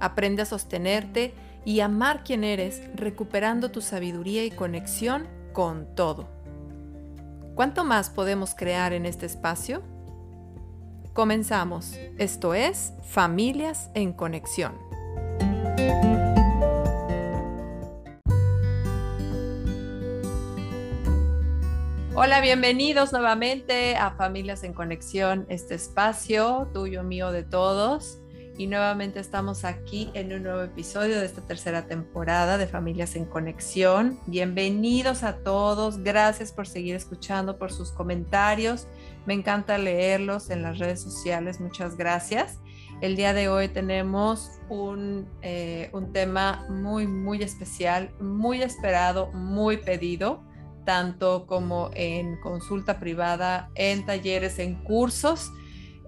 Aprende a sostenerte y amar quien eres, recuperando tu sabiduría y conexión con todo. ¿Cuánto más podemos crear en este espacio? Comenzamos. Esto es Familias en Conexión. Hola, bienvenidos nuevamente a Familias en Conexión, este espacio tuyo, mío, de todos y nuevamente estamos aquí en un nuevo episodio de esta tercera temporada de Familias en Conexión. Bienvenidos a todos, gracias por seguir escuchando, por sus comentarios. Me encanta leerlos en las redes sociales, muchas gracias. El día de hoy tenemos un, eh, un tema muy, muy especial, muy esperado, muy pedido, tanto como en consulta privada, en talleres, en cursos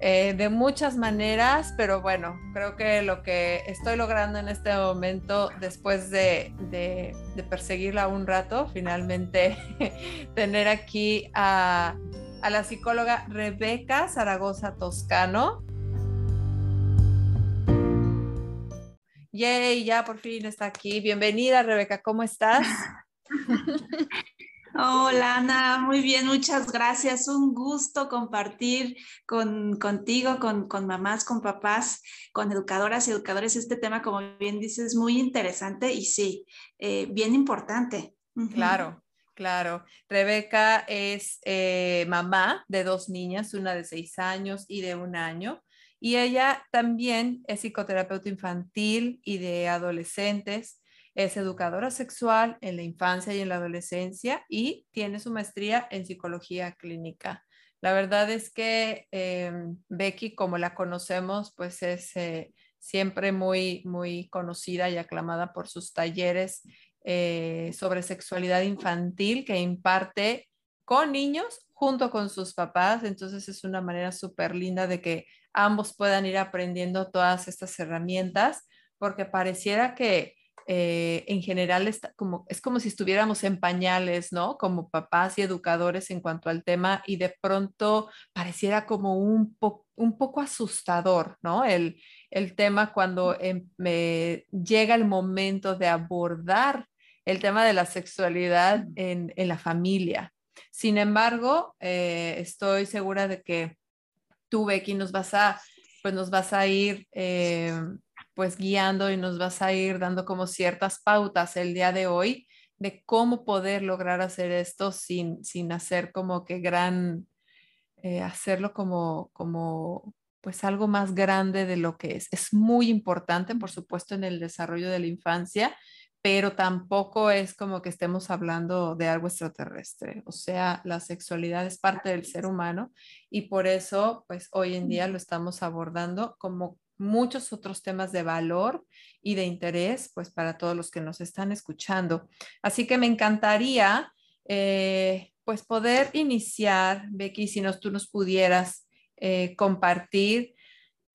eh, de muchas maneras, pero bueno, creo que lo que estoy logrando en este momento, después de, perseguirla un rato, finalmente tener aquí a, la psicóloga Rebeca Zaragoza Toscano. Yay, ya por fin está aquí. Bienvenida, Rebeca, ¿cómo estás? Hola Ana, muy bien, muchas gracias. Un gusto compartir con, contigo, con, mamás, con papás, con educadoras y educadores este tema, como bien dices, muy interesante y sí, eh, bien importante. Claro, claro. Rebeca es eh, mamá de dos niñas, una de seis años y de un año. Y ella también es psicoterapeuta infantil y de adolescentes es educadora sexual en la infancia y en la adolescencia y tiene su maestría en psicología clínica. La verdad es que em, Becky, como la conocemos, pues es eh, siempre muy, muy conocida y aclamada por sus talleres eh, sobre sexualidad infantil que imparte con niños junto con sus papás. Entonces es una manera súper linda de que ambos puedan ir aprendiendo todas estas herramientas, porque pareciera que eh, en general está como, es como si estuviéramos en pañales, ¿no? Como papás y educadores en cuanto al tema y de pronto pareciera como un, un poco asustador, ¿no? El, el tema cuando em, me llega el momento de abordar el tema de la sexualidad en, en la familia. Sin embargo, eh, estoy segura de que tú, Becky, nos vas a, pues nos vas a ir eh, pues guiando y nos vas a ir dando como ciertas pautas el día de hoy de cómo poder lograr hacer esto sin, sin hacer como que gran, eh, hacerlo como, como pues algo más grande de lo que es. Es muy importante, por supuesto, en el desarrollo de la infancia, pero tampoco es como que estemos hablando de algo extraterrestre. O sea, la sexualidad es parte del ser humano y por eso, pues hoy en día lo estamos abordando como muchos otros temas de valor y de interés, pues para todos los que nos están escuchando. Así que me encantaría, eh, pues poder iniciar, Becky, si nos, tú nos pudieras eh, compartir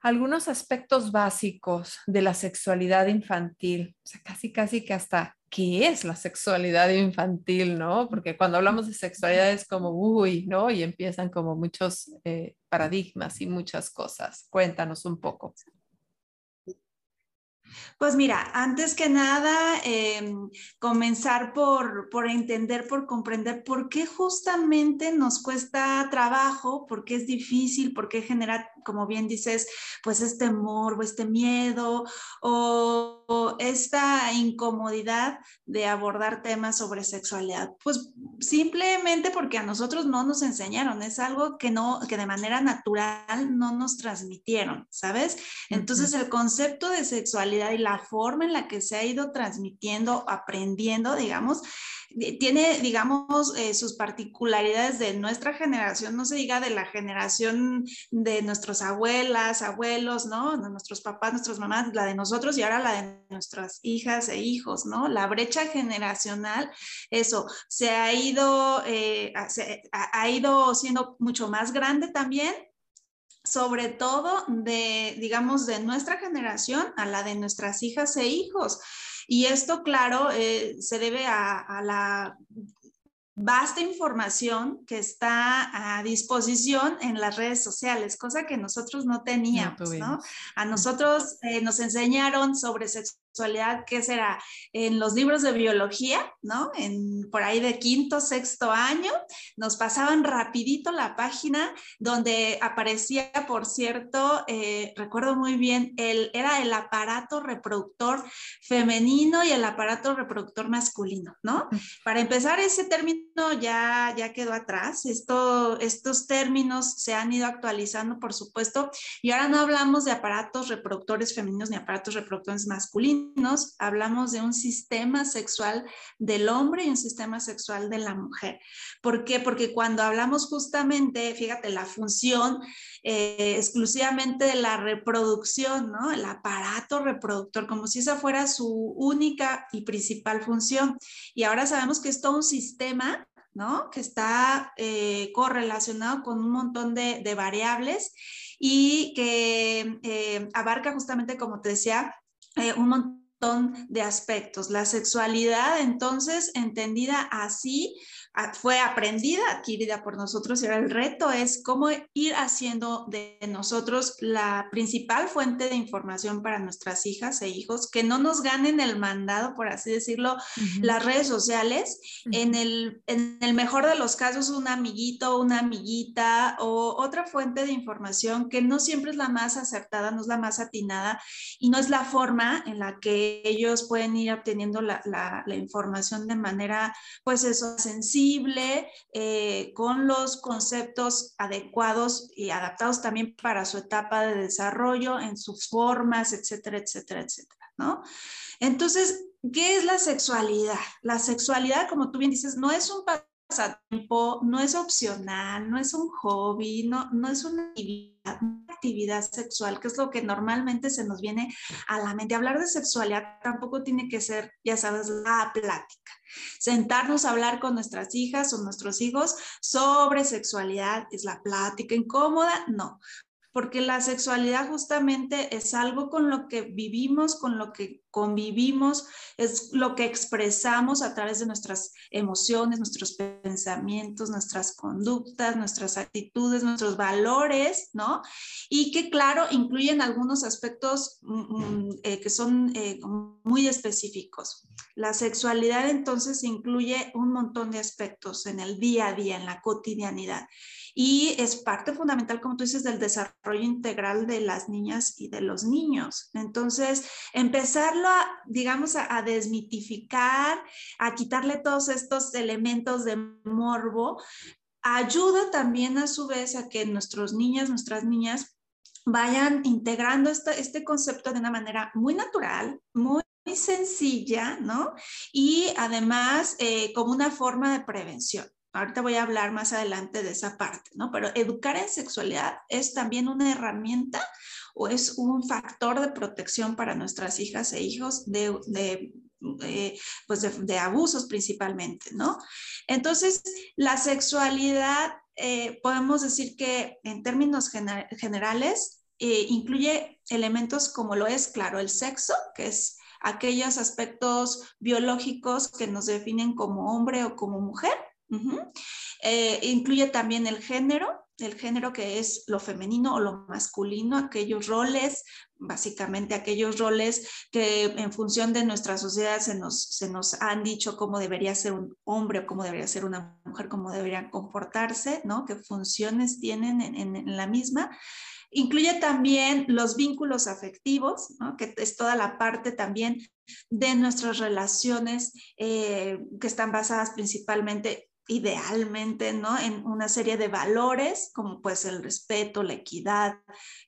algunos aspectos básicos de la sexualidad infantil, o sea, casi, casi que hasta qué es la sexualidad infantil, ¿no? Porque cuando hablamos de sexualidad es como, uy, ¿no? Y empiezan como muchos eh, paradigmas y muchas cosas. Cuéntanos un poco. Pues mira, antes que nada, em, comenzar por, por, entender, por comprender por qué justamente nos cuesta trabajo, por qué es difícil, por qué genera, como bien dices, pues este morbo, este miedo o, esta incomodidad de abordar temas sobre sexualidad. Pues simplemente porque a nosotros no nos enseñaron, es algo que no, que de manera natural no nos transmitieron, ¿sabes? Entonces el concepto de sexualidad y la forma en la que se ha ido transmitiendo, aprendiendo, digamos, tiene, digamos, eh, sus particularidades de nuestra generación, no se diga de la generación de nuestras abuelas, abuelos, ¿no? De nuestros papás, nuestras mamás, la de nosotros y ahora la de nuestras hijas e hijos, ¿no? La brecha generacional, eso, se ha ido, eh, ha ido siendo mucho más grande también sobre todo de, digamos, de nuestra generación a la de nuestras hijas e hijos. Y esto, claro, eh, se debe a, la vasta información que está a disposición en las redes sociales, cosa que nosotros no teníamos, ¿no? A nosotros eh, nos enseñaron sobre sexualidad sexualidad, ¿qué será? En los libros de biología, ¿no? En, por ahí de quinto, sexto año, nos pasaban rapidito la página donde aparecía, por cierto, eh, recuerdo muy bien, el, era el aparato reproductor femenino y el aparato reproductor masculino, ¿no? Para empezar, ese término ya, ya quedó atrás. Esto, estos términos se han ido actualizando, por supuesto, y ahora no hablamos de aparatos reproductores femeninos ni aparatos reproductores masculinos hablamos de un sistema sexual del hombre y un sistema sexual de la mujer. ¿Por qué? Porque cuando hablamos justamente, fíjate, la función eh, exclusivamente de la reproducción, ¿no? El aparato reproductor, como si esa fuera su única y principal función. Y ahora sabemos que es todo un sistema ¿no? Que está eh, correlacionado con un montón de, variables y que eh, abarca justamente, como te decía, eh, un montón de aspectos. La sexualidad, entonces, entendida así, fue aprendida, adquirida por nosotros y ahora el reto es cómo ir haciendo de nosotros la principal fuente de información para nuestras hijas e hijos, que no nos ganen el mandado, por así decirlo, las redes sociales. en, el, en el mejor de los casos, un amiguito, una amiguita o otra fuente de información que no siempre es la más acertada, no es la más atinada y no es la forma en la que ellos pueden ir obteniendo la, la, la información de manera, pues eso, sencilla eh, con los conceptos adecuados y adaptados también para su etapa de desarrollo, en sus formas, etcétera, etcétera, etcétera, ¿no? Entonces, ¿qué es la sexualidad? La sexualidad, como tú bien dices, no es un pasatiempo, no es opcional, no es un hobby, no, no es una actividad, una actividad sexual, que es lo que normalmente se nos viene a la mente. Hablar de sexualidad tampoco tiene que ser, ya sabes, la plática. Sentarnos a hablar con nuestras hijas o nuestros hijos sobre sexualidad es la plática incómoda, no porque la sexualidad justamente es algo con lo que vivimos, con lo que convivimos, es lo que expresamos a través de nuestras emociones, nuestros pensamientos, nuestras conductas, nuestras actitudes, nuestros valores, ¿no? Y que claro, incluyen algunos aspectos mm, mm, eh, que son eh, muy específicos. La sexualidad entonces incluye un montón de aspectos en el día a día, en la cotidianidad y es parte fundamental, como tú dices, del desarrollo integral de las niñas y de los niños. Entonces, empezarlo a, digamos, a, desmitificar, a quitarle todos estos elementos de morbo, ayuda también a su vez a que nuestros niñas, nuestras niñas, vayan integrando este, concepto de una manera muy natural, muy sencilla, ¿no? Y además eh, como una forma de prevención. Ahorita voy a hablar más adelante de esa parte, ¿no? Pero educar en sexualidad es también una herramienta o es un factor de protección para nuestras hijas e hijos de, eh, pues de, abusos principalmente, ¿no? Entonces, la sexualidad, eh, podemos decir que en términos generales, eh, incluye elementos como lo es, claro, el sexo, que es aquellos aspectos biológicos que nos definen como hombre o como mujer, eh, incluye también el género, el género que es lo femenino o lo masculino, aquellos roles, básicamente aquellos roles que en función de nuestra sociedad se nos, se nos han dicho cómo debería ser un hombre o cómo debería ser una mujer, cómo deberían comportarse, ¿no? qué funciones tienen en, la misma. Incluye también los vínculos afectivos, que es toda la parte también de nuestras relaciones eh, que están basadas principalmente idealmente, ¿no? En una serie de valores como pues el respeto, la equidad,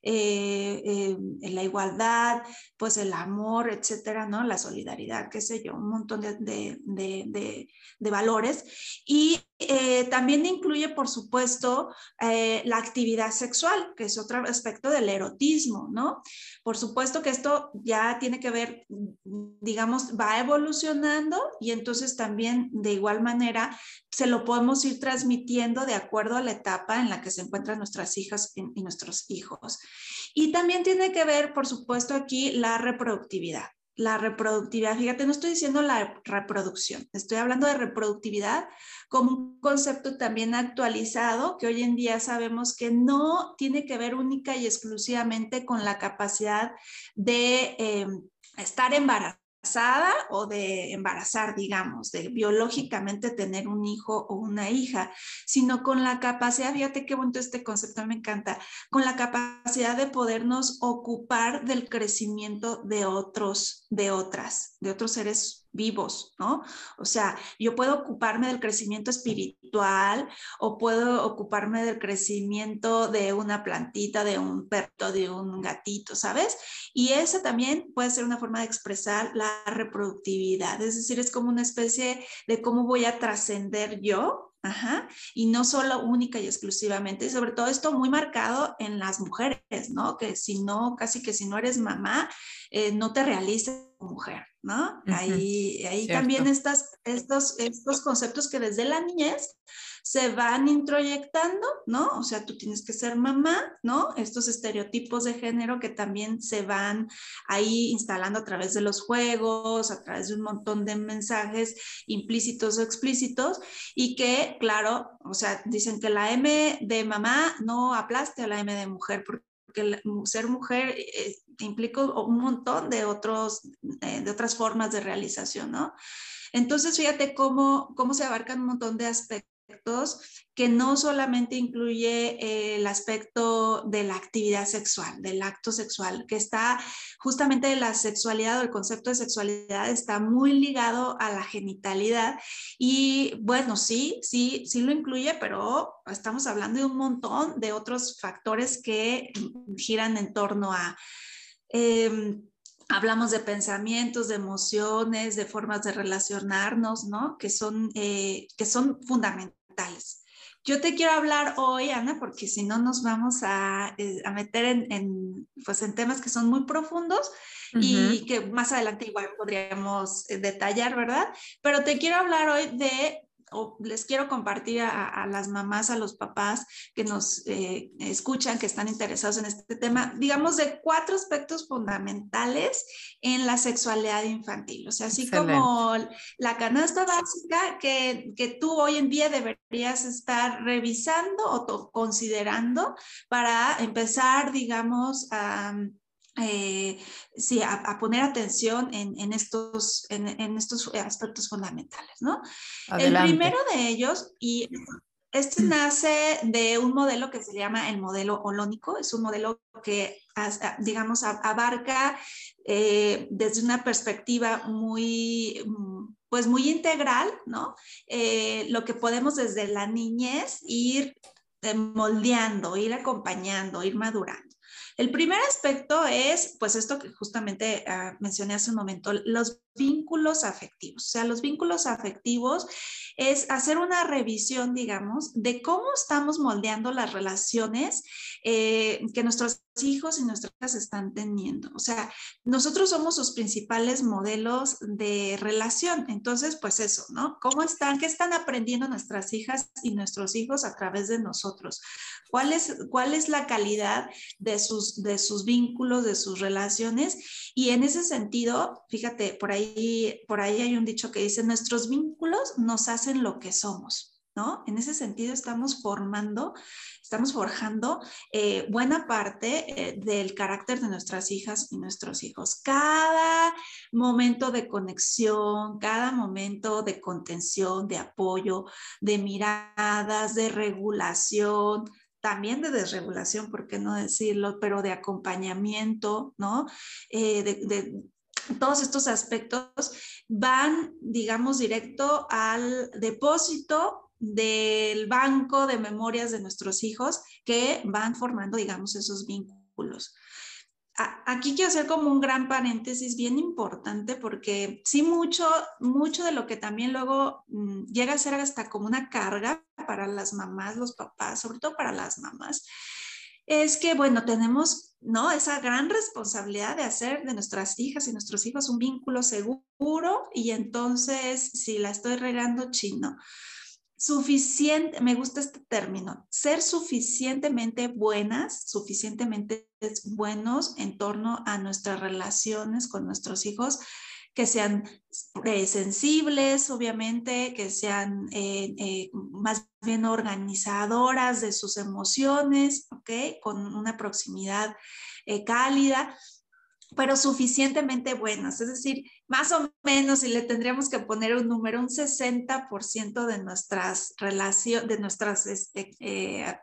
eh, eh, la igualdad, pues el amor, etcétera, ¿no? La solidaridad, qué sé yo, un montón de, de, de valores. Y eh, también incluye, por supuesto, eh, la actividad sexual, que es otro aspecto del erotismo, ¿no? Por supuesto que esto ya tiene que ver, digamos, va evolucionando y entonces también de igual manera se lo podemos ir transmitiendo de acuerdo a la etapa en la que se encuentran nuestras hijas y nuestros hijos. Y también tiene que ver, por supuesto, aquí la reproductividad la reproductividad. Fíjate, no estoy diciendo la reproducción, estoy hablando de reproductividad como un concepto también actualizado que hoy en día sabemos que no tiene que ver única y exclusivamente con la capacidad de eh, estar embarazada o de embarazar, digamos, de biológicamente tener un hijo o una hija, sino con la capacidad, fíjate qué bonito este concepto, me encanta, con la capacidad de podernos ocupar del crecimiento de otros, de otras, de otros seres vivos, ¿no? O sea, yo puedo ocuparme del crecimiento espiritual o puedo ocuparme del crecimiento de una plantita, de un perro, de un gatito, ¿sabes? Y esa también puede ser una forma de expresar la reproductividad, es decir, es como una especie de cómo voy a trascender yo Ajá. Y no solo única y exclusivamente, y sobre todo esto muy marcado en las mujeres, ¿no? Que si no, casi que si no eres mamá, eh, no te realices como mujer, ¿no? Ahí, ahí también estas, estos, estos conceptos que desde la niñez se van introyectando, ¿no? O sea, tú tienes que ser mamá, ¿no? Estos estereotipos de género que también se van ahí instalando a través de los juegos, a través de un montón de mensajes implícitos o explícitos y que, claro, o sea, dicen que la M de mamá no aplaste a la M de mujer porque ser mujer eh, implica un montón de, otros, eh, de otras formas de realización, ¿no? Entonces, fíjate cómo, cómo se abarcan un montón de aspectos que no solamente incluye eh, el aspecto de la actividad sexual, del acto sexual, que está justamente la sexualidad o el concepto de sexualidad está muy ligado a la genitalidad y bueno, sí, sí, sí lo incluye, pero estamos hablando de un montón de otros factores que giran en torno a... Em, hablamos de pensamientos, de emociones, de formas de relacionarnos, ¿no? Que son, eh, que son fundamentales yo te quiero hablar hoy, Ana, porque si no nos vamos a, eh, meter en, pues en temas que son muy profundos y que más adelante igual podríamos eh, detallar, ¿verdad? Pero te quiero hablar hoy de o les quiero compartir a, las mamás, a los papás que nos eh, escuchan, que están interesados en este tema, digamos, de cuatro aspectos fundamentales en la sexualidad infantil. O sea, así como la canasta básica que, que, tú hoy en día deberías estar revisando o considerando para empezar, digamos, a eh, sí, a, poner atención en, estos, en, estos aspectos fundamentales, ¿no? El primero de ellos, y este nace de un modelo que se llama el modelo holónico, es un modelo que, digamos, abarca eh, desde una perspectiva muy, pues muy integral, ¿no? Eh, lo que podemos desde la niñez ir moldeando, ir acompañando, ir madurando. El primer aspecto es, pues esto que justamente ah, mencioné hace un momento, los vínculos afectivos. O sea, los vínculos afectivos es hacer una revisión, digamos, de cómo estamos moldeando las relaciones eh, que nuestros hijos y nuestras hijas están teniendo. O sea, nosotros somos sus principales modelos de relación. Entonces, pues eso, ¿no? ¿Cómo están? ¿Qué están aprendiendo nuestras hijas y nuestros hijos a través de nosotros? ¿Cuál es, cuál es la calidad de sus, de sus vínculos, de sus relaciones? Y en ese sentido, fíjate, por ahí, por ahí hay un dicho que dice, nuestros vínculos nos hacen lo que somos. ¿No? En ese sentido estamos formando estamos forjando eh, buena parte eh, del carácter de nuestras hijas y nuestros hijos. Cada momento de conexión, cada momento de contención, de apoyo, de miradas, de regulación, también de desregulación, ¿por qué no decirlo? Pero de acompañamiento, ¿no? Eh, todos estos aspectos van, digamos, directo al depósito del banco de memorias de nuestros hijos que van formando, digamos, esos vínculos. Aquí quiero hacer como un gran paréntesis bien importante porque sí mucho, mucho de lo que también luego mm, llega a ser hasta como una carga para las mamás, los papás, sobre todo para las mamás, es que, bueno, tenemos, ¿no? Esa gran responsabilidad de hacer de nuestras hijas y nuestros hijos un vínculo seguro y entonces si la estoy regando chino suficiente, me gusta este término, ser suficientemente buenas, suficientemente buenos en torno a nuestras relaciones con nuestros hijos, que sean eh, sensibles, obviamente, que sean eh, eh, más bien organizadoras de sus emociones. Con una proximidad cálida pero suficientemente buenas. Es decir, más o menos, si le tendríamos que poner un número, un 60% de nuestras relaciones, de nuestras este, eh,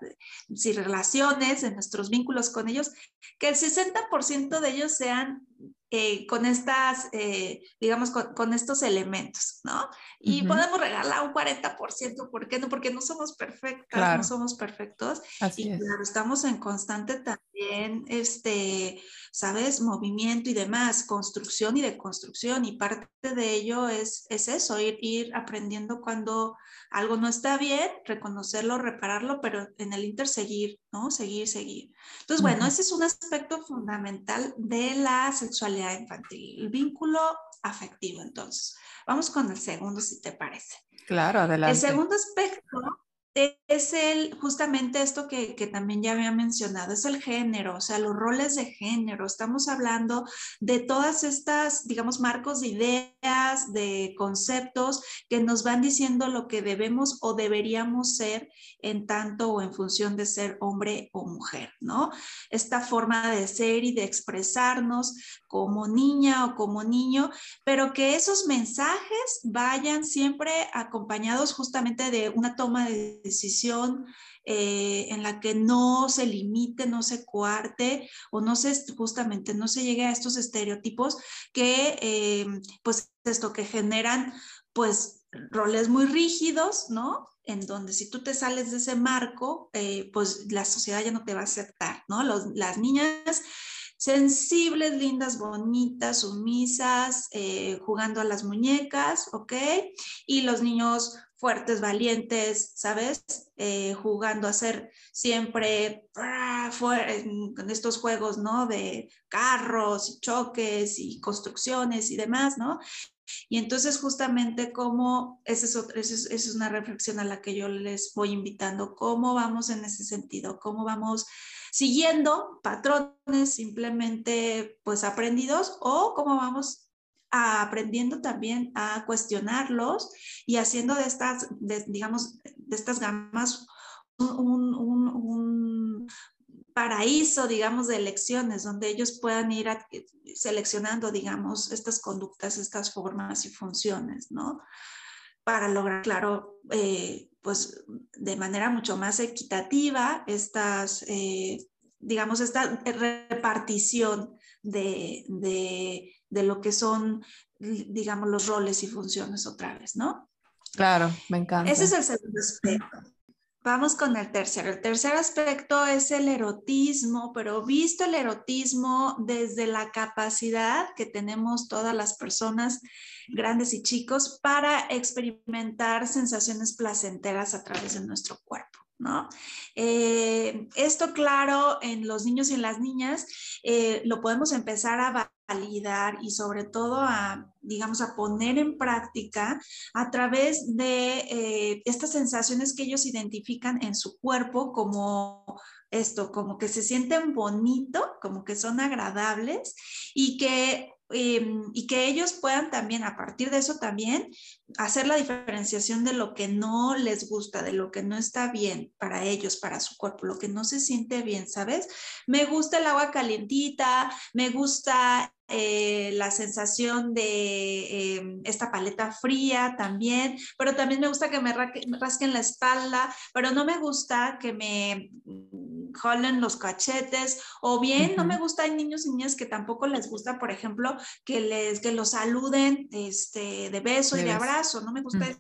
relaciones, de nuestros vínculos con ellos, que el 60% de ellos sean eh, con estas, eh, digamos, con, estos elementos, ¿no? Y podemos regalar un 40%, ¿por qué no? Porque no somos perfectas, no somos perfectos. y claro, estamos en constante también, este, ¿sabes? Movimiento y demás, construcción y deconstrucción. Y parte de ello es, es eso, ir, ir aprendiendo cuando algo no está bien, reconocerlo, repararlo, pero en el inter seguir, ¿no? Seguir, seguir. Entonces, bueno, ese es un aspecto fundamental de la sexualidad infantil, el vínculo afectivo. Entonces, vamos con el segundo, si te parece. Claro, adelante. El segundo aspecto es el, justamente esto que, también ya había mencionado, es el género, o sea, los roles de género. Estamos hablando de todas estas, digamos, marcos de ideas, de conceptos que nos van diciendo lo que debemos o deberíamos ser en tanto o en función de ser hombre o mujer, ¿no? Esta forma de ser y de expresarnos como niña o como niño, pero que esos mensajes vayan siempre acompañados justamente de una toma de decisión eh, en la que no se limite, no se coarte o no se justamente no se llegue a estos estereotipos que eh, pues esto que generan pues roles muy rígidos, ¿no? En donde si tú te sales de ese marco, eh, pues la sociedad ya no te va a aceptar, ¿no? las niñas sensibles, lindas, bonitas, sumisas, jugando a las muñecas, ¿ok? Y los niños fuertes, valientes, ¿sabes? Eh, jugando a ser siempre con estos juegos, ¿no? De carros, choques y construcciones y demás, ¿no? Y entonces justamente cómo, esa es, es, una reflexión a la que yo les voy invitando, cómo vamos en ese sentido, cómo vamos siguiendo patrones simplemente pues aprendidos o cómo vamos aprendiendo también a cuestionarlos y haciendo de estas, digamos, de estas gamas un, paraíso, digamos, de elecciones, donde ellos puedan ir seleccionando, digamos, estas conductas, estas formas y funciones, ¿no? Para lograr, claro, eh, pues de manera mucho más equitativa estas, eh, digamos, esta repartición de lo que son, digamos, los roles y funciones otra vez, ¿no? Claro, me encanta. Ese es el segundo aspecto. Vamos con el tercero. El tercer aspecto es el erotismo, pero visto el erotismo desde la capacidad que tenemos todas las personas, grandes y chicos, para experimentar sensaciones placenteras a través de nuestro cuerpo. ¿No? Eh, esto, claro, en los niños y en las niñas eh, lo podemos empezar a validar y sobre todo a, digamos, a poner en práctica a través de eh, estas sensaciones que ellos identifican en su cuerpo como esto, como que se sienten bonito, como que son agradables y que Em, y que ellos puedan también, a partir de eso también, hacer la diferenciación de lo que no les gusta, de lo que no está bien para ellos, para su cuerpo, lo que no se siente bien, ¿sabes? Me gusta el agua calientita, me gusta eh, la sensación de em, esta paleta fría también, pero también me gusta que me, rasquen la espalda, pero no me gusta que me jolen los cachetes, o bien no me gusta, hay niños y niñas que tampoco les gusta, por ejemplo, que les que los saluden este, de beso y de abrazo, no me gusta esa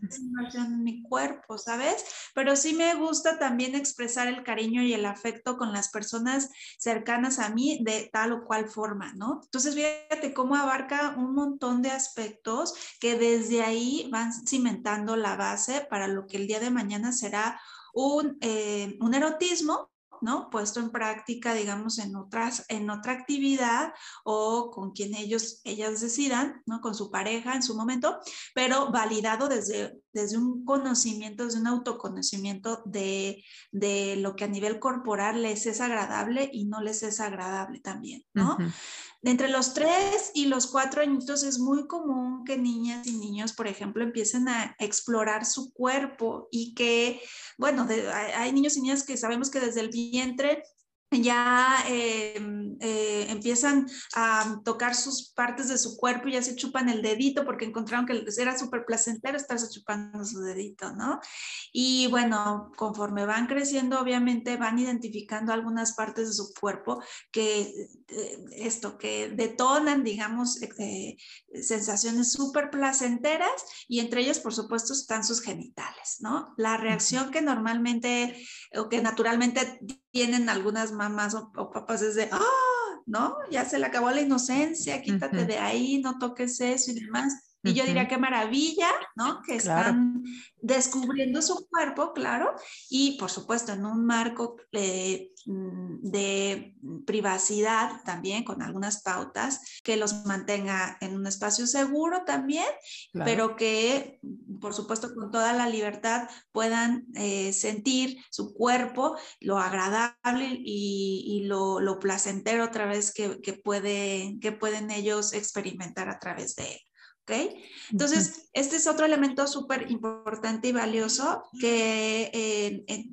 en mi cuerpo, ¿sabes? Pero sí me gusta también expresar el cariño y el afecto con las personas cercanas a mí de tal o cual forma, ¿no? Entonces, fíjate cómo abarca un montón de aspectos que desde ahí van cimentando la base para lo que el día de mañana será un, eh, un erotismo ¿no? Puesto en práctica, digamos, en, otras, en otra actividad o con quien ellos, ellas decidan, ¿no? Con su pareja en su momento, pero validado desde, desde un conocimiento, desde un autoconocimiento de, de lo que a nivel corporal les es agradable y no les es agradable también, ¿no? Entre los tres y los cuatro añitos es muy común que niñas y niños, por ejemplo, empiecen a explorar su cuerpo y que, bueno, hay niños y niñas que sabemos que desde el vientre ya em, eh, empiezan a tocar sus partes de su cuerpo y ya se chupan el dedito porque encontraron que era súper placentero estarse chupando su dedito, ¿no? Y bueno, conforme van creciendo, obviamente van identificando algunas partes de su cuerpo que eh, esto, que detonan, digamos, eh, sensaciones súper placenteras y entre ellas, por supuesto, están sus genitales, ¿no? La reacción que normalmente o que naturalmente tienen algunas mamás o, papás es de, ah, ¿no? Ya se le acabó la inocencia, quítate de ahí, no toques eso y demás. Y yo diría qué maravilla, ¿no? Que están descubriendo su cuerpo, claro, y por supuesto en un marco eh, mm, de privacidad también, con algunas pautas, que los mantenga en un espacio seguro también, pero que por supuesto con toda la libertad puedan eh, sentir su cuerpo, lo agradable y, lo, lo, placentero otra vez que, que, puede, que pueden ellos experimentar a través de él. Entonces, este es otro elemento súper importante y valioso que, eh,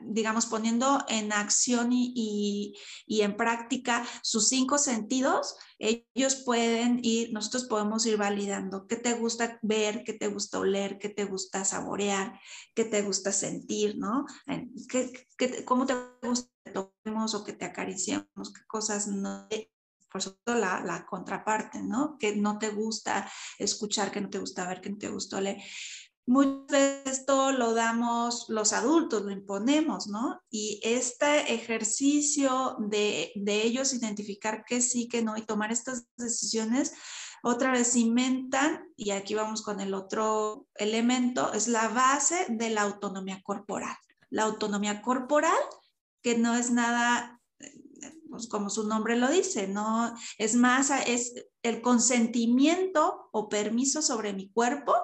digamos, poniendo en acción y, en práctica sus cinco sentidos, ellos pueden ir, nosotros podemos ir validando qué te gusta ver, qué te gusta oler, qué te gusta saborear, qué te gusta sentir, ¿no? ¿Qué, cómo te gusta que toquemos o que te acariciemos, qué cosas no por supuesto, la, la, contraparte, ¿no? Que no te gusta escuchar, que no te gusta ver, que no te gusta leer. Muchas veces esto lo damos los adultos, lo imponemos, ¿no? Y este ejercicio de, de ellos identificar qué sí, qué no y tomar estas decisiones, otra vez cimentan, y aquí vamos con el otro elemento, es la base de la autonomía corporal. La autonomía corporal, que no es nada pues, como su nombre lo dice, no es más, es el consentimiento o permiso sobre mi cuerpo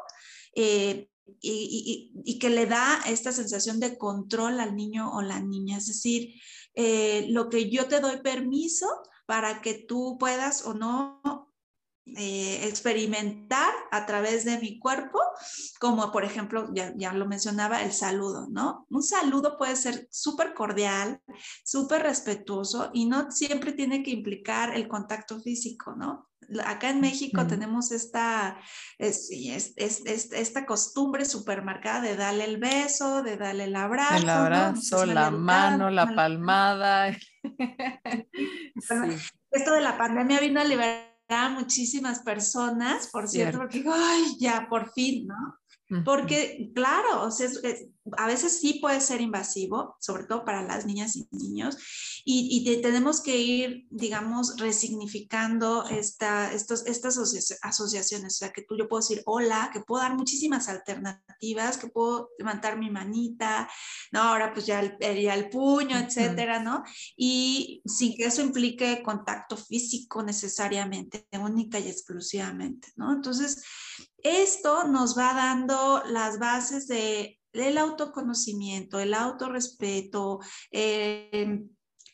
eh, y, que le da esta sensación de control al niño o la niña. Es decir, eh, lo que yo te doy permiso para que tú puedas o no eh, experimentar a través de mi cuerpo, como por ejemplo, ya, ya lo mencionaba, el saludo, ¿no? Un saludo puede ser súper cordial, súper respetuoso y no siempre tiene que implicar el contacto físico, ¿no? Acá en México tenemos esta, es, es, es, esta costumbre súper marcada de darle el beso, de darle el abrazo. El abrazo, la mano, la palmada. Esto de la pandemia vino a liberar muchísimas personas, por cierto, porque digo, ay, ya, por fin, ¿no? Porque, claro, o sea, a veces sí puede ser invasivo, sobre todo para las niñas y niños, y, tenemos que ir, digamos, resignificando esta, estos, estas asociaciones. O sea, que tú yo puedo decir hola, que puedo dar muchísimas alternativas, que puedo levantar mi manita, ¿no? Ahora pues ya el, el puño, etcétera, ¿no? Y sin que eso implique contacto físico necesariamente, única y exclusivamente, ¿no? Entonces, esto nos va dando las bases de, del autoconocimiento, el autorrespeto, eh,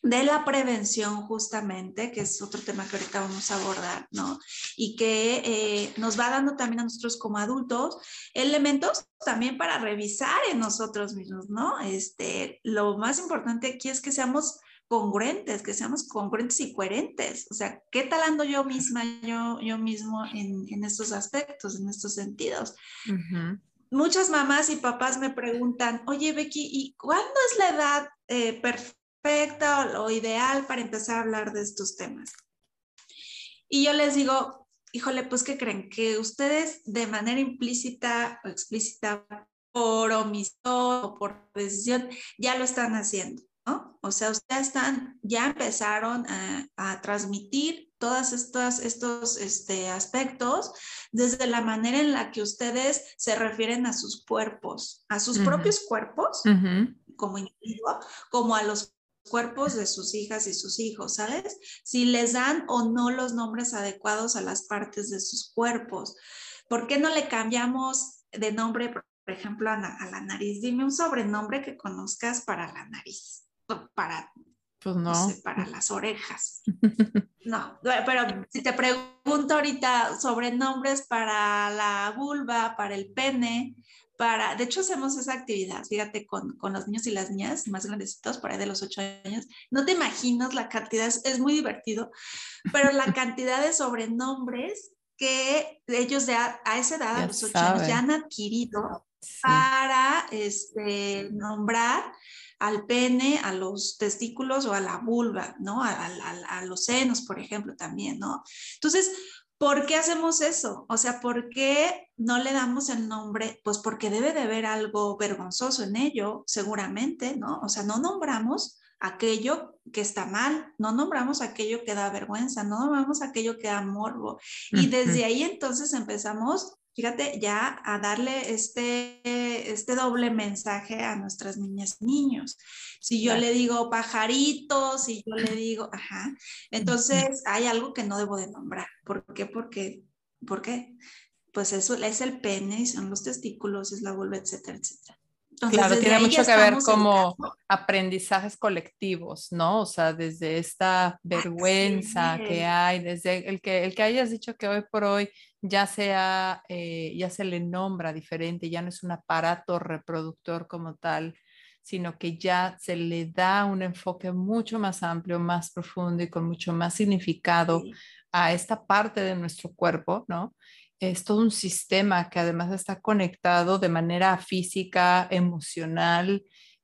de la prevención justamente, que es otro tema que ahorita vamos a abordar, ¿no? Y que eh, nos va dando también a nosotros como adultos elementos también para revisar en nosotros mismos, ¿no? Este, lo más importante aquí es que seamos congruentes, que seamos congruentes y coherentes. O sea, ¿qué tal ando yo misma, yo, yo mismo en, en estos aspectos, en estos sentidos? Muchas mamás y papás me preguntan, oye Becky, ¿y cuándo es la edad eh, perfecta? perfecta o ideal para empezar a hablar de estos temas. Y yo les digo, híjole, pues ¿qué creen? Que ustedes de manera implícita o explícita, por omisión o por decisión, ya lo están haciendo, ¿no? O sea, ustedes están, ya empezaron a, transmitir todos estos, estos este, aspectos desde la manera en la que ustedes se refieren a sus cuerpos, a sus propios cuerpos como individuo, como a los cuerpos de sus hijas y sus hijos, ¿sabes? Si les dan o no los nombres adecuados a las partes de sus cuerpos. ¿Por qué no le cambiamos de nombre, por ejemplo, a, la nariz? Dime un sobrenombre que conozcas para la nariz, para, pues no. para las orejas. No, pero si te pregunto ahorita sobrenombres para la vulva, para el pene, para, de hecho hacemos esa actividad, fíjate, con, con los niños y las niñas más grandecitos, por ahí de los ocho años, no te imaginas la cantidad, es, muy divertido, pero la cantidad de sobrenombres que ellos de a, esa edad, a los ocho años, ya han adquirido para este, nombrar al pene, a los testículos o a la vulva, ¿no? A, a, a, los senos, por ejemplo, también, ¿no? Entonces, ¿Por qué hacemos eso? O sea, ¿por qué no le damos el nombre? Pues porque debe de haber algo vergonzoso en ello, seguramente, ¿no? O sea, no nombramos aquello que está mal, no nombramos aquello que da vergüenza, no nombramos aquello que da morbo. Y desde ahí entonces empezamos, fíjate, ya a darle este, este doble mensaje a nuestras niñas y niños. Si yo le digo pajaritos, si yo le digo, ajá, entonces hay algo que no debo de nombrar. ¿Por qué? Porque, ¿por qué? Pues eso es el pene, son los testículos, es la vulva, etcétera, etcétera. Claro, tiene mucho que ver como aprendizajes colectivos, ¿no? O sea, desde esta vergüenza que hay, desde el que, el que hayas dicho que hoy por hoy ya, sea, eh, ya se le nombra diferente, ya no es un aparato reproductor como tal, sino que ya se le da un enfoque mucho más amplio, más profundo y con mucho más significado a esta parte de nuestro cuerpo, ¿no? Es todo un sistema que además está conectado de manera física, emocional,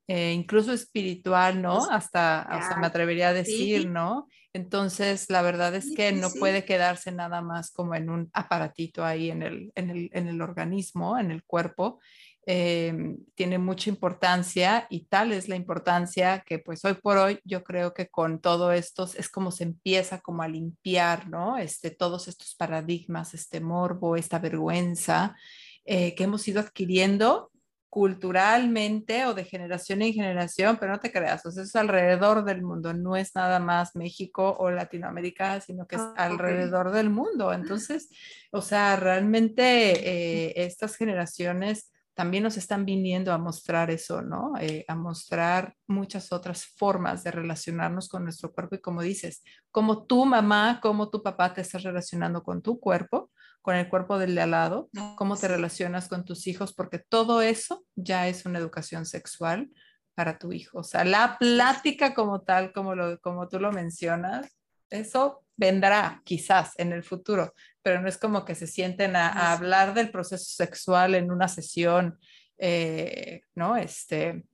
eh, incluso espiritual, ¿no? Pues, hasta, hasta me atrevería a decir, ¿no? Entonces, la verdad es que no puede quedarse nada más como en un aparatito ahí en el, en el, en el organismo, en el cuerpo, Em, tiene mucha importancia y tal es la importancia que pues hoy por hoy yo creo que con todo esto es como se empieza como a limpiar, ¿no? Este, todos estos paradigmas, este morbo, esta vergüenza eh, que hemos ido adquiriendo culturalmente o de generación en generación, pero no te creas, o sea, es alrededor del mundo, no es nada más México o Latinoamérica, sino que es ah, alrededor del mundo. Entonces, o sea, realmente eh, estas generaciones también nos están viniendo a mostrar eso, ¿no? Eh, a mostrar muchas otras formas de relacionarnos con nuestro cuerpo y como dices, como tu mamá, como tu papá te estás relacionando con tu cuerpo, con el cuerpo del de al lado, cómo te relacionas con tus hijos, porque todo eso ya es una educación sexual para tu hijo. O sea, la plática como tal, como, lo, como tú lo mencionas, eso vendrá quizás en el futuro, pero no es como que se sienten a, hablar del proceso sexual en una sesión, eh, ¿no? Este,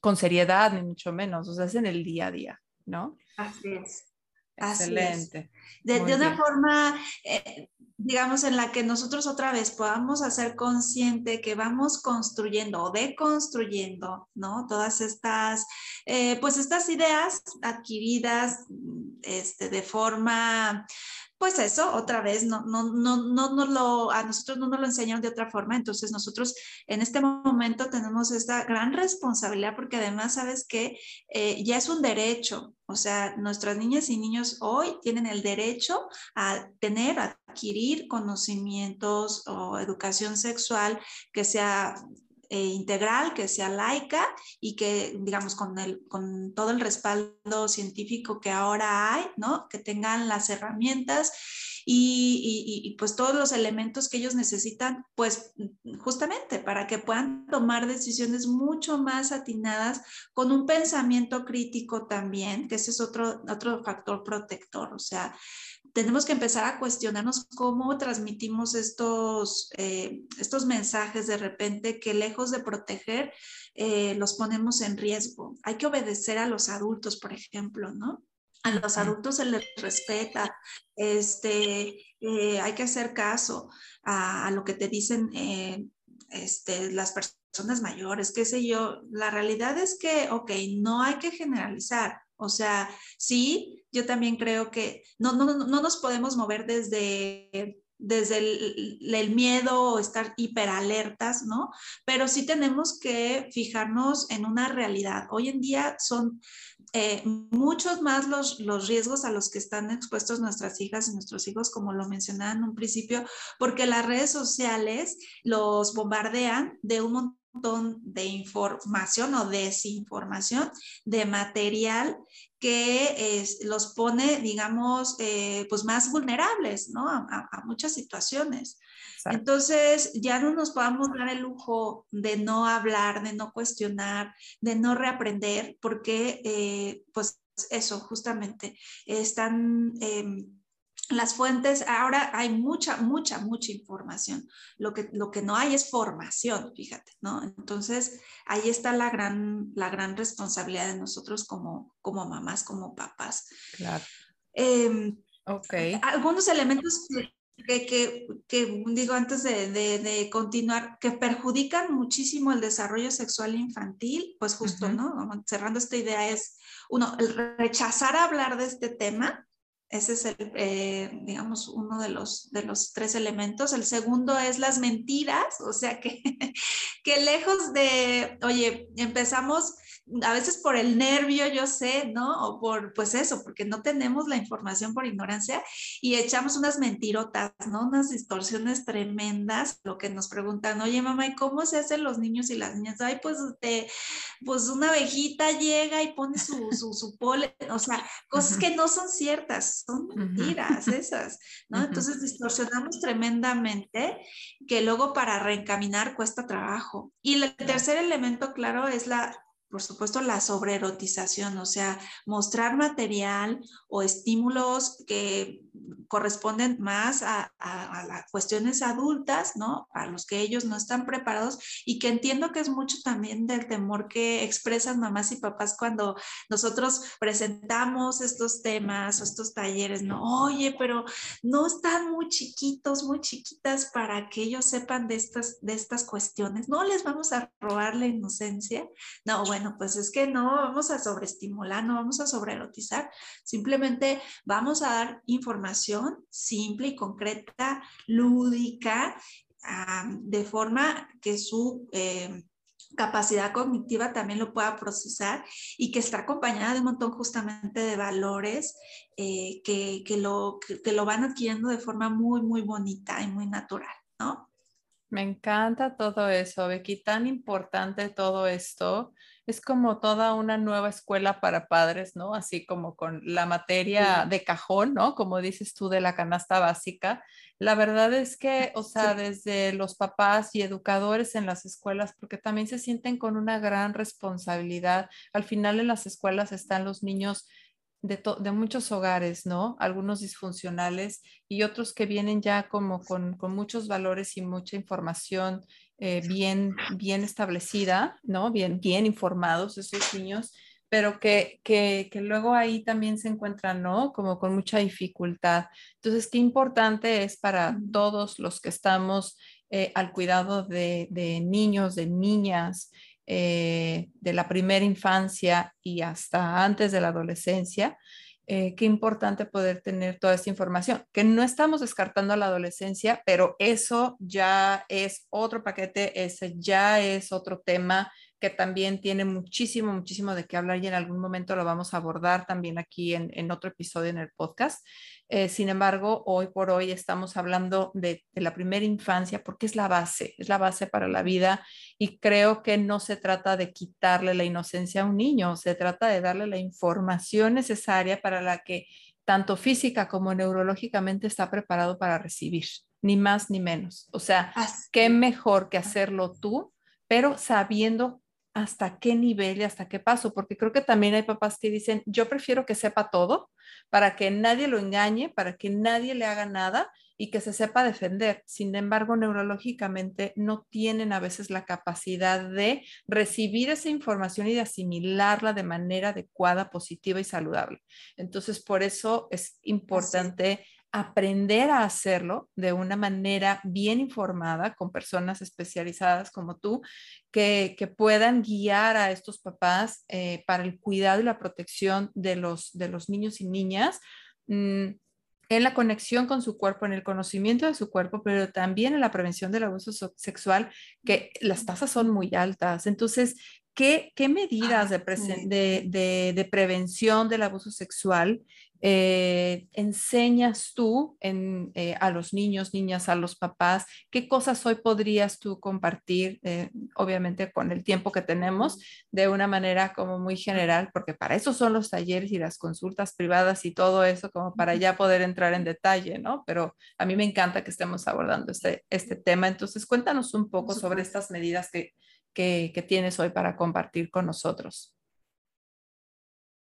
con seriedad, ni mucho menos, o sea, es en el día a día, ¿no? Así es. Excelente. De, una forma, eh, digamos, en la que nosotros otra vez podamos hacer consciente que vamos construyendo o deconstruyendo, ¿no? Todas estas, eh, pues estas ideas adquiridas este, de forma pues eso, otra vez, no, no, no, no, lo, a nosotros no nos lo enseñan de otra forma, entonces nosotros en este momento tenemos esta gran responsabilidad porque además sabes que eh, ya es un derecho, o sea, nuestras niñas y niños hoy tienen el derecho a tener, adquirir conocimientos o educación sexual que sea eh, integral, que sea laica y que, digamos, con, el, con todo el respaldo científico que ahora hay, ¿no? Que tengan las herramientas y, y, pues todos los elementos que ellos necesitan, pues justamente para que puedan tomar decisiones mucho más atinadas con un pensamiento crítico también, que ese es otro, otro factor protector, o sea, tenemos que empezar a cuestionarnos cómo transmitimos estos, eh, estos mensajes de repente que lejos de proteger, eh, los ponemos en riesgo. Hay que obedecer a los adultos, por ejemplo, ¿no? A los adultos se les respeta, este, eh, hay que hacer caso a, lo que te dicen este, las personas mayores, qué sé yo. La realidad es que, ok, no hay que generalizar. O sea, sí, yo también creo que no, no, no nos podemos mover desde desde el, miedo o estar hiperalertas, ¿no? Pero sí tenemos que fijarnos en una realidad. Hoy en día son eh, muchos más los, los riesgos a los que están expuestos nuestras hijas y nuestros hijos, como lo mencionaba en un principio, porque las redes sociales los bombardean de un montón de información o desinformación, de material que los pone, digamos, eh, pues más vulnerables, ¿no? A, muchas situaciones. Entonces, ya no nos podamos dar el lujo de no hablar, de no cuestionar, de no reaprender, porque, eh, pues, eso, justamente, están em, las fuentes, ahora hay mucha, mucha, mucha información. Lo que, lo que no hay es formación, fíjate, ¿no? Entonces, ahí está la gran, la gran responsabilidad de nosotros como, como mamás, como papás. Claro. Em, ok. Algunos elementos que, que, que digo antes de, de, de, continuar, que perjudican muchísimo el desarrollo sexual infantil, pues justo, ¿no? Cerrando esta idea es, uno, el rechazar hablar de este tema, ese es, el, eh, digamos, uno de los, de los tres elementos. El segundo es las mentiras, o sea que, que lejos de, oye, empezamos a veces por el nervio, yo sé, ¿no? O por, pues eso, porque no tenemos la información por ignorancia y echamos unas mentirotas, ¿no? Unas distorsiones tremendas, lo que nos preguntan, oye, mamá, ¿y cómo se hacen los niños y las niñas? Ay, pues, te, pues una abejita llega y pone su, su, su polen, o sea, cosas que no son ciertas, son mentiras esas, ¿no? Entonces distorsionamos tremendamente que luego para reencaminar cuesta trabajo. Y el tercer elemento, claro, es la por supuesto, la sobreerotización, o sea, mostrar material o estímulos que corresponden más a, las cuestiones adultas, ¿no? A los que ellos no están preparados y que entiendo que es mucho también del temor que expresan mamás y papás cuando nosotros presentamos estos temas o estos talleres, ¿no? Oye, pero no están muy chiquitos, muy chiquitas para que ellos sepan de estas, de estas cuestiones, no les vamos a robar la inocencia, no, bueno bueno, pues es que no vamos a sobreestimular, no vamos a sobreerotizar, simplemente vamos a dar información simple y concreta, lúdica, de forma que su... Eh, capacidad cognitiva también lo pueda procesar y que está acompañada de un montón justamente de valores eh, que, que, lo, que, lo van adquiriendo de forma muy, muy bonita y muy natural, ¿no? Me encanta todo eso, Becky, tan importante todo esto es como toda una nueva escuela para padres, ¿no? Así como con la materia de cajón, ¿no? Como dices tú de la canasta básica. La verdad es que, o sea, desde los papás y educadores en las escuelas, porque también se sienten con una gran responsabilidad. Al final en las escuelas están los niños de, de, muchos hogares, ¿no? Algunos disfuncionales y otros que vienen ya como con, con muchos valores y mucha información eh, bien, bien establecida, ¿no? Bien, bien informados esos niños, pero que, que, que, luego ahí también se encuentran, ¿no? Como con mucha dificultad. Entonces, qué importante es para todos los que estamos eh, al cuidado de, de, niños, de niñas, eh, de la primera infancia y hasta antes de la adolescencia, eh, qué importante poder tener toda esta información, que no estamos descartando la adolescencia, pero eso ya es otro paquete, ese ya es otro tema que también tiene muchísimo, muchísimo de qué hablar y en algún momento lo vamos a abordar también aquí en, otro episodio en el podcast. Eh, sin embargo, hoy por hoy estamos hablando de, de, la primera infancia porque es la base, es la base para la vida y creo que no se trata de quitarle la inocencia a un niño, se trata de darle la información necesaria para la que tanto física como neurológicamente está preparado para recibir, ni más ni menos. O sea, qué mejor que hacerlo tú, pero sabiendo hasta qué nivel y hasta qué paso, porque creo que también hay papás que dicen, yo prefiero que sepa todo para que nadie lo engañe, para que nadie le haga nada y que se sepa defender. Sin embargo, neurológicamente no tienen a veces la capacidad de recibir esa información y de asimilarla de manera adecuada, positiva y saludable. Entonces, por eso es importante aprender a hacerlo de una manera bien informada con personas especializadas como tú que, puedan guiar a estos papás eh, para el cuidado y la protección de los, de los niños y niñas. Mm, en la conexión con su cuerpo, en el conocimiento de su cuerpo, pero también en la prevención del abuso sexual, que las tasas son muy altas. Entonces, ¿qué, medidas de, de, prevención del abuso sexual eh, enseñas tú eh, a los niños, niñas, a los papás? ¿Qué cosas hoy podrías tú compartir, eh, obviamente con el tiempo que tenemos, de una manera como muy general? Porque para eso son los talleres y las consultas privadas y todo eso, como para ya poder entrar en detalle, ¿no? Pero a mí me encanta que estemos abordando este, este tema. Entonces, cuéntanos un poco sobre estas medidas que, que tienes hoy para compartir con nosotros.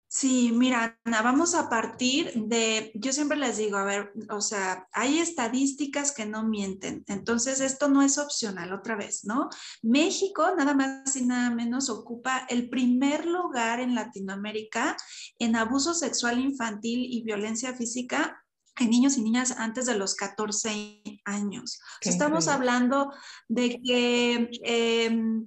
Sí, mira, vamos a partir de, yo siempre les digo, a ver, o sea, hay estadísticas que no mienten, entonces esto no es opcional otra vez, ¿no? México, nada más y nada menos, ocupa el primer lugar en Latinoamérica en abuso sexual infantil y violencia física en niños y niñas antes de los 14 años. Estamos hablando de que... Em,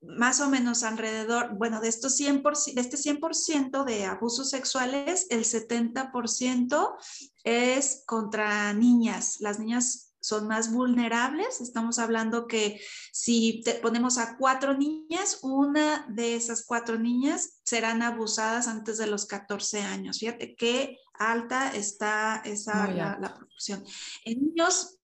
más o menos alrededor, bueno, de, estos 100%, de este 100% de abusos sexuales, el 70% es contra niñas. Las niñas son más vulnerables. Estamos hablando que si ponemos a cuatro niñas, una de esas cuatro niñas serán abusadas antes de los 14 años. Fíjate qué alta está esa la, la, proporción. En niños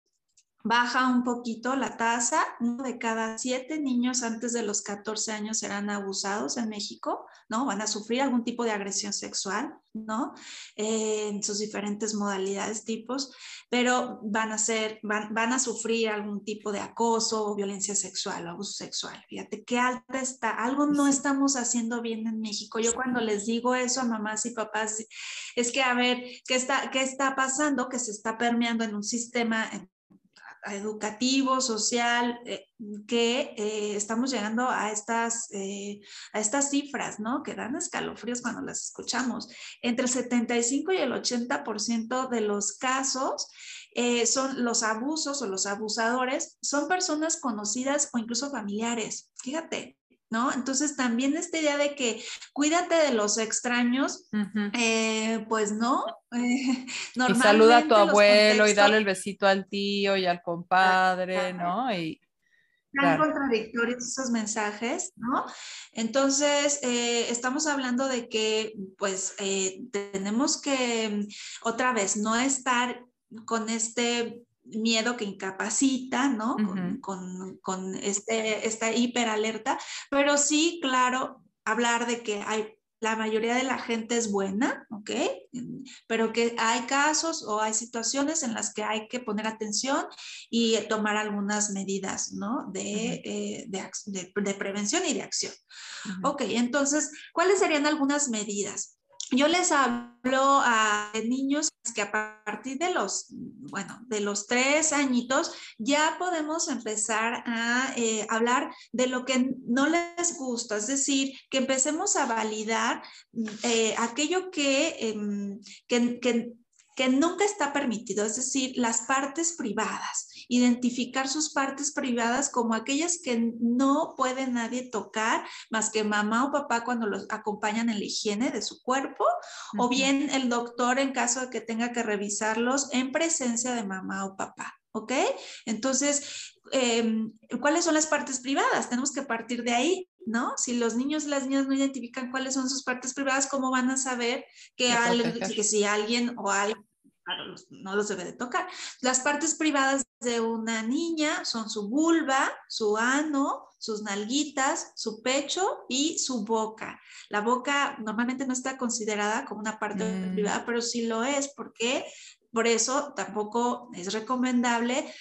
baja un poquito la tasa. Uno de cada siete niños antes de los 14 años serán abusados en México, ¿no? Van a sufrir algún tipo de agresión sexual, ¿no? Eh, en sus diferentes modalidades, tipos, pero van a ser, van, van, a sufrir algún tipo de acoso o violencia sexual o abuso sexual. Fíjate qué alta está. Algo no estamos haciendo bien en México. Yo cuando les digo eso a mamás y papás, es que a ver, ¿qué está, qué está pasando? Que se está permeando en un sistema educativo, social, eh, que eh, estamos llegando a estas, eh, a estas cifras, ¿no? Que dan escalofríos cuando las escuchamos. Entre el 75 y el 80% de los casos son los abusos o los abusadores, son personas conocidas o incluso familiares. Fíjate, ¿no? Entonces también esta idea de que cuídate de los extraños, eh, pues no. Eh, y saluda a tu abuelo y dale el besito al tío y al compadre, ¿no? Y, tan contradictorios esos mensajes, ¿no? Entonces, eh, estamos hablando de que, pues, tenemos que, otra vez, no estar con este miedo que incapacita, ¿no? Con, con, este, esta hiperalerta, pero sí, claro, hablar de que hay la mayoría de la gente es buena, ¿ok? Pero que hay casos o hay situaciones en las que hay que poner atención y tomar algunas medidas, ¿no? De, eh, de, prevención y de acción. Ok, entonces, ¿cuáles serían algunas medidas? Yo les hablo a niños que a partir de los, bueno, de los tres añitos ya podemos empezar a eh, hablar de lo que no les gusta, es decir, que empecemos a validar eh, aquello em, que, que, que nunca está permitido, es decir, las partes privadas identificar sus partes privadas como aquellas que no puede nadie tocar más que mamá o papá cuando los acompañan en la higiene de su cuerpo o bien el doctor en caso de que tenga que revisarlos en presencia de mamá o papá. ¿Ok? Entonces, em, ¿cuáles son las partes privadas? Tenemos que partir de ahí, ¿no? Si los niños y las niñas no identifican cuáles son sus partes privadas, ¿cómo van a saber que, que si alguien o alguien no los debe de tocar. Las partes privadas de una niña son su vulva, su ano, sus nalguitas, su pecho y su boca. La boca normalmente no está considerada como una parte mm. privada, pero sí lo es porque por eso tampoco es recomendable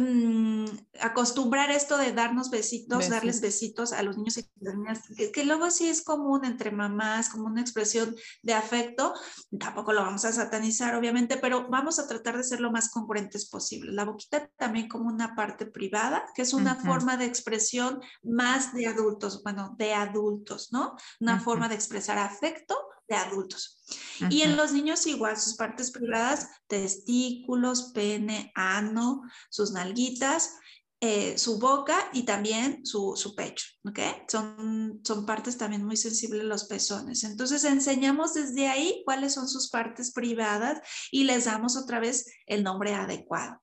mm, acostumbrar esto de darnos besitos, darles besitos a los niños y las niñas, que, luego sí es común entre mamás, como una expresión de afecto, tampoco lo vamos a satanizar, obviamente, pero vamos a tratar de ser lo más congruentes posible. La boquita también como una parte privada, que es una forma de expresión más de adultos, bueno, de adultos, ¿no? Una forma de expresar afecto de adultos. Y en los niños igual, sus partes privadas, testículos, pene, ano, sus nalguitas, eh, su boca y también su, su, pecho, ¿ok? Son, son partes también muy sensibles los pezones. Entonces enseñamos desde ahí cuáles son sus partes privadas y les damos otra vez el nombre adecuado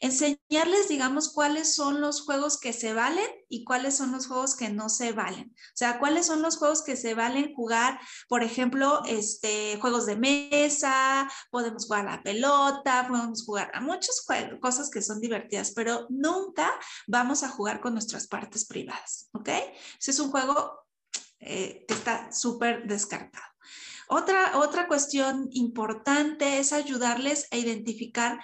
enseñarles, digamos, cuáles son los juegos que se valen y cuáles son los juegos que no se valen. O sea, cuáles son los juegos que se valen jugar, por ejemplo, este, juegos de mesa, podemos jugar a la pelota, podemos jugar a juegos, cosas que son divertidas, pero nunca vamos a jugar con nuestras partes privadas, ¿ok? Ese es un juego eh, que está súper descartado. Otra, otra cuestión importante es ayudarles a identificar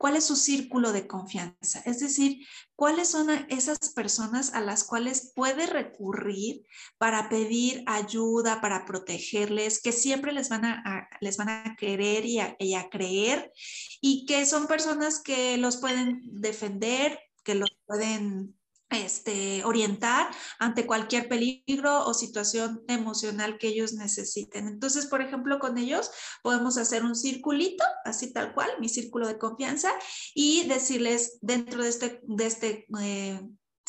cuál es su círculo de confianza, es decir, cuáles son esas personas a las cuales puede recurrir para pedir ayuda, para protegerles, que siempre les van a, les van a querer y a, y a creer, y que son personas que los pueden defender, que los pueden este, orientar ante cualquier peligro o situación emocional que ellos necesiten. Entonces, por ejemplo, con ellos podemos hacer un circulito, así tal cual, mi círculo de confianza, y decirles dentro de este, de este eh,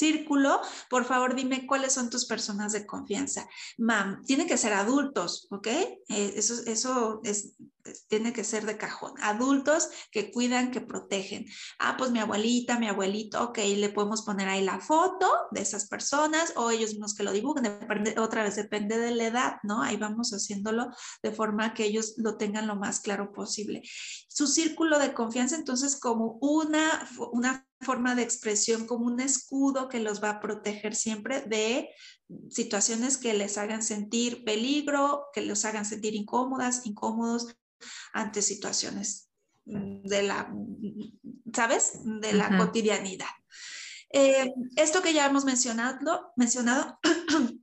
círculo, por favor dime cuáles son tus personas de confianza. Mam, tienen que ser adultos, ¿ok? Eh, eso, eso es, tiene que ser de cajón. Adultos que cuidan, que protegen. Ah, pues mi abuelita, mi abuelito, ok, le podemos poner ahí la foto de esas personas o ellos mismos que lo dibujen, otra vez depende de la edad, ¿no? Ahí vamos haciéndolo de forma que ellos lo tengan lo más claro posible. Su círculo de confianza, entonces, como una, una forma de expresión, como un escudo que los va a proteger siempre de situaciones que les hagan sentir peligro, que los hagan sentir incómodas, incómodos ante situaciones de la, ¿sabes? De la cotidianidad. Eh, esto que ya hemos mencionado, mencionado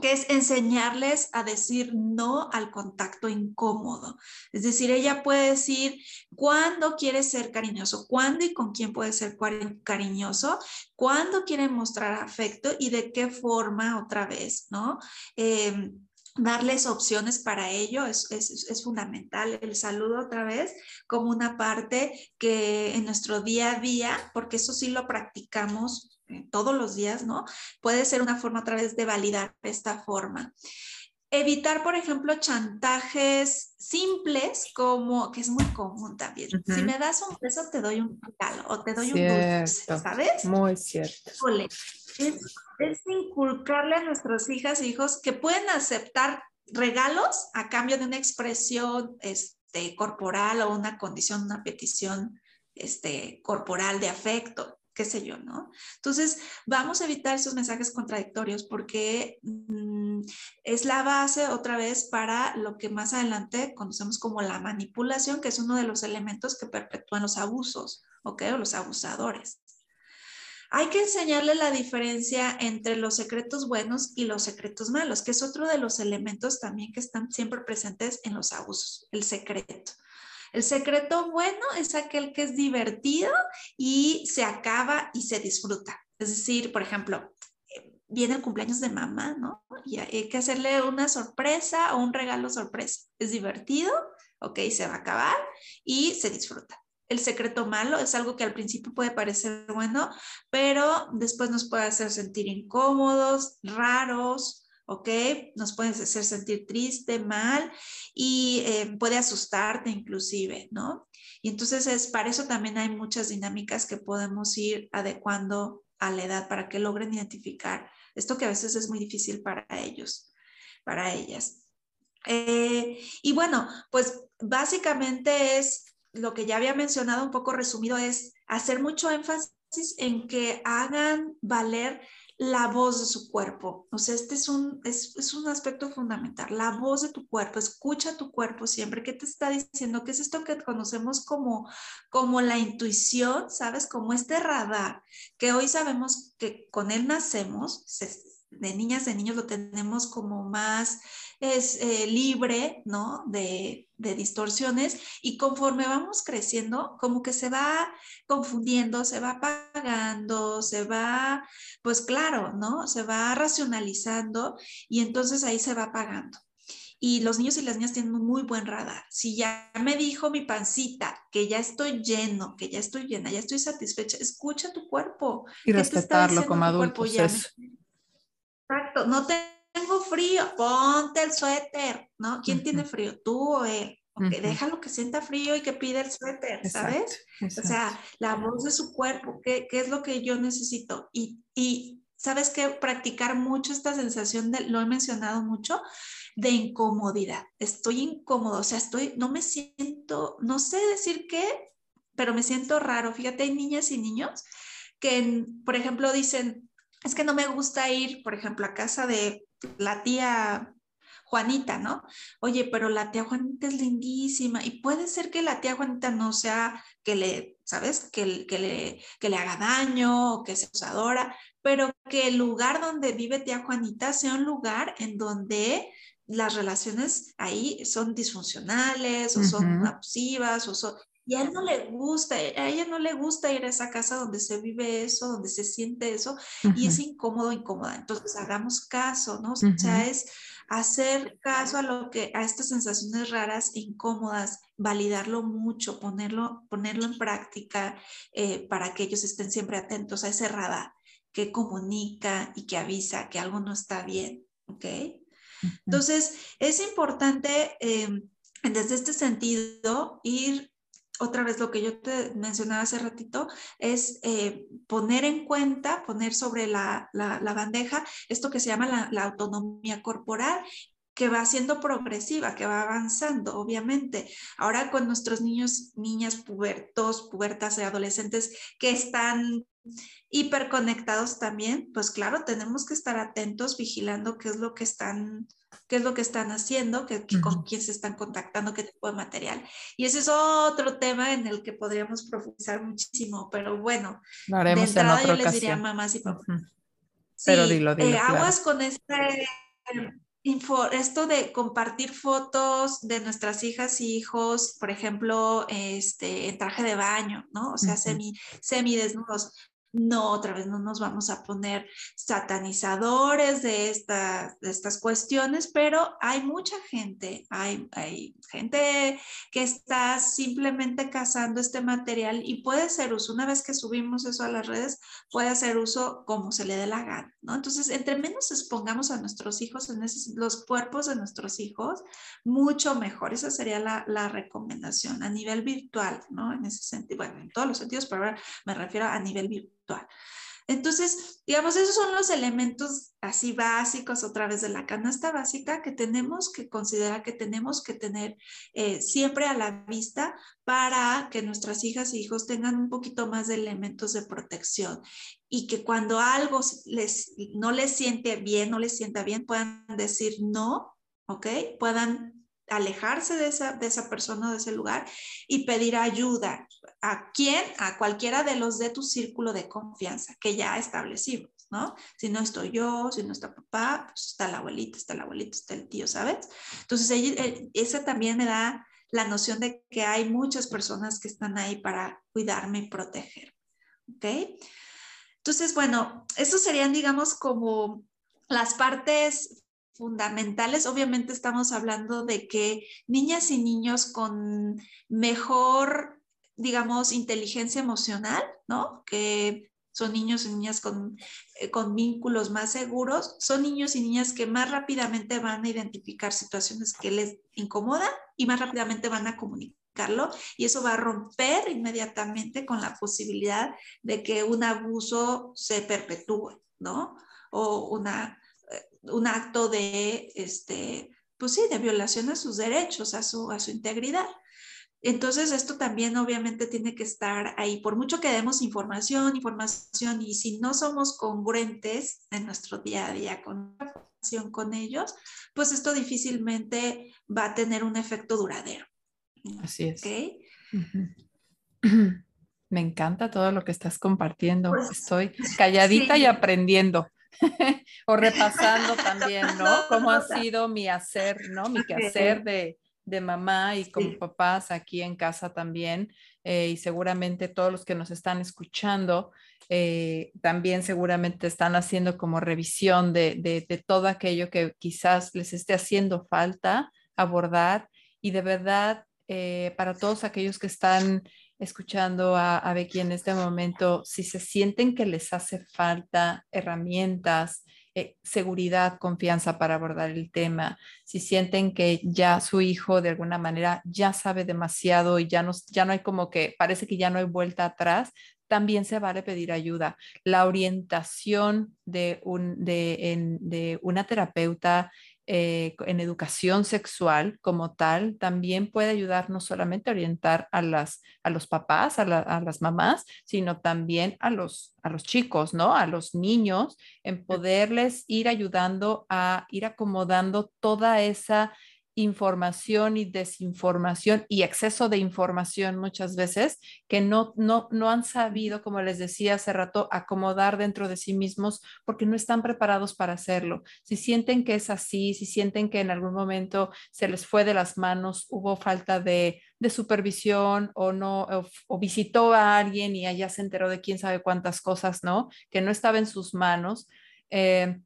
que es enseñarles a decir no al contacto incómodo. Es decir, ella puede decir cuándo quiere ser cariñoso, cuándo y con quién puede ser cariñoso, cuándo quiere mostrar afecto y de qué forma otra vez, ¿no? Em, darles opciones para ello es, es, es, fundamental. El saludo otra vez como una parte que en nuestro día a día, porque eso sí lo practicamos todos los días, ¿no? Puede ser una forma otra vez de validar esta forma. Evitar, por ejemplo, chantajes simples, como que es muy común también. Si me das un beso, te doy un regalo o te doy un dulce, ¿sabes? Muy cierto. Es, es inculcarle a nuestras hijas e hijos que pueden aceptar regalos a cambio de una expresión este, corporal o una condición, una petición este, corporal de afecto qué sé yo, ¿no? Entonces, vamos a evitar esos mensajes contradictorios porque mm, es la base otra vez para lo que más adelante conocemos como la manipulación, que es uno de los elementos que perpetúan los abusos, ¿ok? O los abusadores. Hay que enseñarle la diferencia entre los secretos buenos y los secretos malos, que es otro de los elementos también que están siempre presentes en los abusos, el secreto. El secreto bueno es aquel que es divertido y se acaba y se disfruta. Es decir, por ejemplo, viene el cumpleaños de mamá, ¿no? Y hay que hacerle una sorpresa o un regalo sorpresa. Es divertido, ok, se va a acabar y se disfruta. El secreto malo es algo que al principio puede parecer bueno, pero después nos puede hacer sentir incómodos, raros, ¿ok? Nos puede hacer sentir triste, mal y eh, puede asustarte inclusive, ¿no? Y entonces es, para eso también hay muchas dinámicas que podemos ir adecuando a la edad para que logren identificar esto que a veces es muy difícil para ellos, para ellas. Eh, y bueno, pues básicamente es lo que ya había mencionado un poco resumido, es hacer mucho énfasis en que hagan valer la voz de su cuerpo. O sea, este es un, es, es, un aspecto fundamental, la voz de tu cuerpo. Escucha tu cuerpo siempre. ¿Qué te está diciendo? ¿Qué es esto que conocemos como, como la intuición? ¿Sabes? Como este radar, que hoy sabemos que con él nacemos, de niñas, de niños lo tenemos como más es eh, libre, ¿no? De, de, distorsiones y conforme vamos creciendo, como que se va confundiendo, se va apagando, se va, pues claro, ¿no? Se va racionalizando y entonces ahí se va apagando. Y los niños y las niñas tienen un muy buen radar. Si ya me dijo mi pancita que ya estoy lleno, que ya estoy llena, ya estoy satisfecha, escucha tu cuerpo. Y respetarlo como adultos. Exacto, no tengo frío, ponte el suéter, ¿no? ¿Quién tiene frío? ¿Tú o él? Okay, Déjalo que sienta frío y que pida el suéter, ¿sabes? O sea, la voz de su cuerpo, ¿qué, ¿qué, es lo que yo necesito? Y, y sabes que practicar mucho esta sensación de, lo he mencionado mucho, de incomodidad. Estoy incómodo, o sea, estoy, no me siento, no sé decir qué, pero me siento raro. Fíjate, hay niñas y niños que, por ejemplo, dicen, es que no me gusta ir, por ejemplo, a casa de la tía Juanita, ¿no? Oye, pero la tía Juanita es lindísima y puede ser que la tía Juanita no sea que le, ¿sabes? Que, que, le, que le haga daño o que sea usadora, pero que el lugar donde vive tía Juanita sea un lugar en donde las relaciones ahí son disfuncionales o son abusivas o son, y a él no le gusta, a ella no le gusta ir a esa casa donde se vive eso, donde se siente eso, y es incómodo, incómoda. Entonces, hagamos caso, ¿no? O sea, es hacer caso a lo que, a estas sensaciones raras incómodas, validarlo mucho, ponerlo, ponerlo en práctica eh, para que ellos estén siempre atentos a ese radar que comunica y que avisa que algo no está bien, ¿ok? Entonces, es importante eh, desde este sentido ir otra vez lo que yo te mencionaba hace ratito, es eh, poner en cuenta, poner sobre la, bandeja esto que se llama la, autonomía corporal que va siendo progresiva, que va avanzando, obviamente. Ahora con nuestros niños, niñas, pubertos, pubertas y adolescentes que están hiperconectados también, pues claro, tenemos que estar atentos, vigilando qué es lo que están qué es lo que están haciendo, qué, con quién se están contactando, qué tipo de material. Y ese es otro tema en el que podríamos profundizar muchísimo, pero bueno, de entrada yo les diría mamás y papás. pero dilo, dilo. Eh, aguas con este info, esto de compartir fotos de nuestras hijas y hijos, por ejemplo, este, en traje de baño, ¿no? O sea, semi, semi desnudos no, otra vez no nos vamos a poner satanizadores de, de estas cuestiones, pero hay mucha gente, hay, hay, gente que está simplemente cazando este material y puede ser uso, una vez que subimos eso a las redes, puede hacer uso como se le dé la gana, ¿no? Entonces, entre menos expongamos a nuestros hijos en los cuerpos de nuestros hijos, mucho mejor. Esa sería la, la recomendación a nivel virtual, ¿no? En ese sentido, bueno, en todos los sentidos, pero me refiero a nivel virtual entonces, digamos, esos son los elementos así básicos otra vez de la canasta básica que tenemos que considerar que tenemos que tener eh, siempre a la vista para que nuestras hijas e hijos tengan un poquito más de elementos de protección y que cuando algo les, no les siente bien, no les sienta bien, puedan decir no, ¿ok? Puedan alejarse de esa, de esa persona, de ese lugar y pedir ayuda. ¿A quién? A cualquiera de los de tu círculo de confianza que ya establecimos, ¿no? Si no estoy yo, si no está papá, pues está la abuelita, está la abuelita, está el tío, ¿sabes? Entonces, eh, ese también me da la noción de que hay muchas personas que están ahí para cuidarme y proteger, ¿ok? Entonces, bueno, esos serían, digamos, como las partes fundamentales. Obviamente estamos hablando de que niñas y niños con mejor, digamos, inteligencia emocional, ¿no? Que son niños y niñas con, eh, con vínculos más seguros, son niños y niñas que más rápidamente van a identificar situaciones que les incomodan y más rápidamente van a comunicarlo y eso va a romper inmediatamente con la posibilidad de que un abuso se perpetúe, ¿no? O una un acto de, este, pues sí, de violación a sus derechos, a su, a su integridad. Entonces, esto también obviamente tiene que estar ahí. Por mucho que demos información, información, y si no somos congruentes en nuestro día a día con con ellos, pues esto difícilmente va a tener un efecto duradero. Así es. Me encanta todo lo que estás compartiendo. Pues, Estoy calladita y aprendiendo. o repasando también, ¿no? Cómo ha sido mi hacer, ¿no? Mi quehacer de, de mamá y como papás aquí en casa también. Eh, y seguramente todos los que nos están escuchando eh, también seguramente están haciendo como revisión de, de, todo aquello que quizás les esté haciendo falta abordar. Y de verdad, eh, para todos aquellos que están escuchando a, a Becky en este momento, si se sienten que les hace falta herramientas, eh, seguridad, confianza para abordar el tema, si sienten que ya su hijo de alguna manera ya sabe demasiado y ya no, ya no hay como que, parece que ya no hay vuelta atrás, también se vale pedir ayuda. La orientación de, un, de, de una terapeuta eh, en educación sexual como tal también puede ayudar no solamente a orientar a, las, a los papás, a, a, las mamás, sino también a los, a los chicos, ¿no? A los niños, en poderles ir ayudando a ir acomodando toda esa información y desinformación y exceso de información muchas veces que no, no, no han sabido, como les decía hace rato, acomodar dentro de sí mismos porque no están preparados para hacerlo. Si sienten que es así, si sienten que en algún momento se les fue de las manos, hubo falta de, de supervisión o no, o, visitó a alguien y allá se enteró de quién sabe cuántas cosas, ¿no? Que no estaba en sus manos. Eh,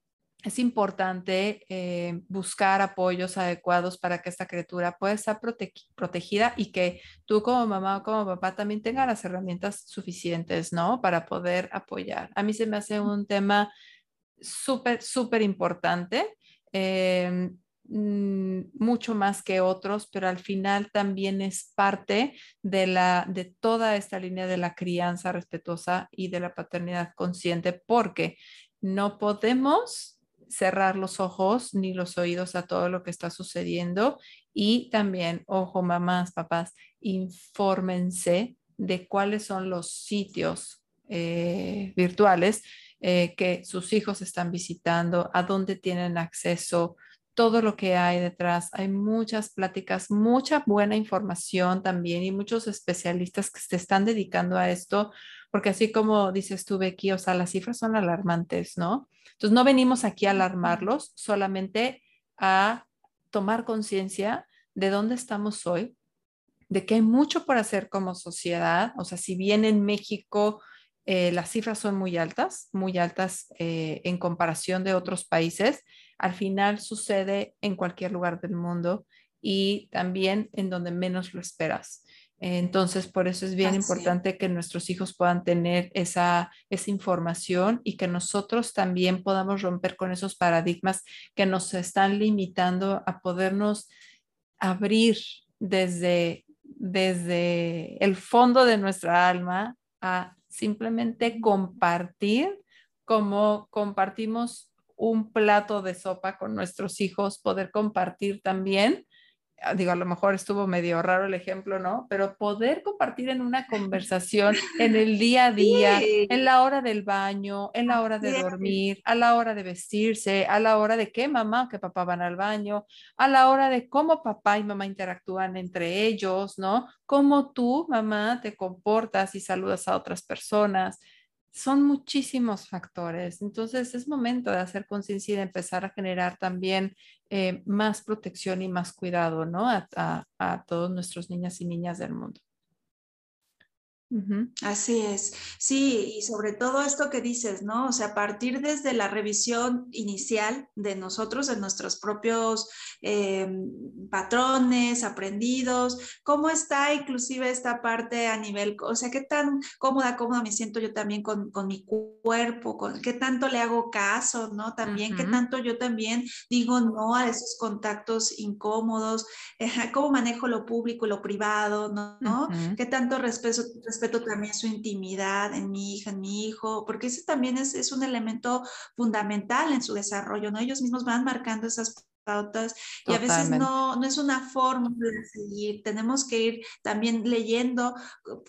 es importante eh, buscar apoyos adecuados para que esta criatura pueda estar protegida y que tú como mamá o como papá también tenga las herramientas suficientes, ¿no? Para poder apoyar. A mí se me hace un tema súper, súper importante. Eh, mm, mucho más que otros, pero al final también es parte de, la, de toda esta línea de la crianza respetuosa y de la paternidad consciente, porque no podemos cerrar los ojos ni los oídos a todo lo que está sucediendo y también, ojo, mamás, papás, infórmense de cuáles son los sitios eh, virtuales eh, que sus hijos están visitando, a dónde tienen acceso, todo lo que hay detrás. Hay muchas pláticas, mucha buena información también y muchos especialistas que se están dedicando a esto, porque así como dices tú, Becky, o sea, las cifras son alarmantes, ¿no? Entonces, no venimos aquí a alarmarlos, solamente a tomar conciencia de dónde estamos hoy, de que hay mucho por hacer como sociedad. O sea, si bien en México eh, las cifras son muy altas, muy altas eh, en comparación de otros países, al final sucede en cualquier lugar del mundo y también en donde menos lo esperas. Entonces, por eso es bien importante que nuestros hijos puedan tener esa, esa información y que nosotros también podamos romper con esos paradigmas que nos están limitando a podernos abrir desde, desde el fondo de nuestra alma a simplemente compartir como compartimos un plato de sopa con nuestros hijos, poder compartir también digo, a lo mejor estuvo medio raro el ejemplo, ¿no? Pero poder compartir en una conversación en el día a día, en la hora del baño, en la hora de dormir, a la hora de vestirse, a la hora de que mamá o que papá van al baño, a la hora de cómo papá y mamá interactúan entre ellos, ¿no? Cómo tú, mamá, te comportas y saludas a otras personas son muchísimos factores. Entonces es momento de hacer conciencia y de empezar a generar también eh, más protección y más cuidado, ¿no? A, a todos nuestros niñas y niñas del mundo. Así es, sí, y sobre todo esto que dices, ¿no? O sea, partir desde la revisión inicial de nosotros, de nuestros propios em, patrones aprendidos, cómo está inclusive esta parte a nivel, o sea, qué tan cómoda, cómoda me siento yo también con, mi cuerpo, con qué tanto le hago caso, ¿no? También, qué tanto yo también digo no a esos contactos incómodos, cómo manejo lo público y lo privado, ¿no? ¿Qué tanto respeto respeto también su intimidad en mi hija, en mi hijo, porque ese también es, es un elemento fundamental en su desarrollo, ¿no? Ellos mismos van marcando esas pautas y a veces no, no es una forma de seguir. Tenemos que ir también leyendo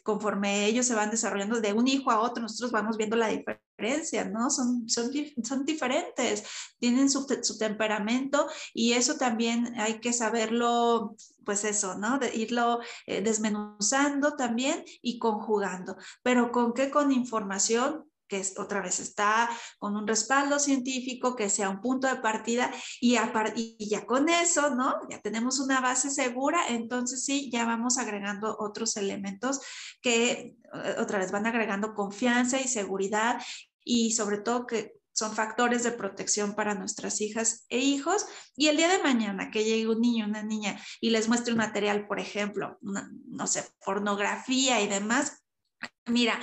conforme ellos se van desarrollando de un hijo a otro, nosotros vamos viendo la diferencia, ¿no? Son, son, son diferentes, tienen su, su, temperamento y eso también hay que saberlo, pues eso, ¿no? De irlo eh, desmenuzando también y conjugando. Pero con qué? Con información que otra vez está con un respaldo científico, que sea un punto de partida y, y, ya con eso, ¿no? Ya tenemos una base segura, entonces sí, ya vamos agregando otros elementos que eh, otra vez van agregando confianza y seguridad y sobre todo que son factores de protección para nuestras hijas e hijos. Y el día de mañana que llegue un niño, una niña y les muestre un material, por ejemplo, no sé, pornografía y demás, Mira,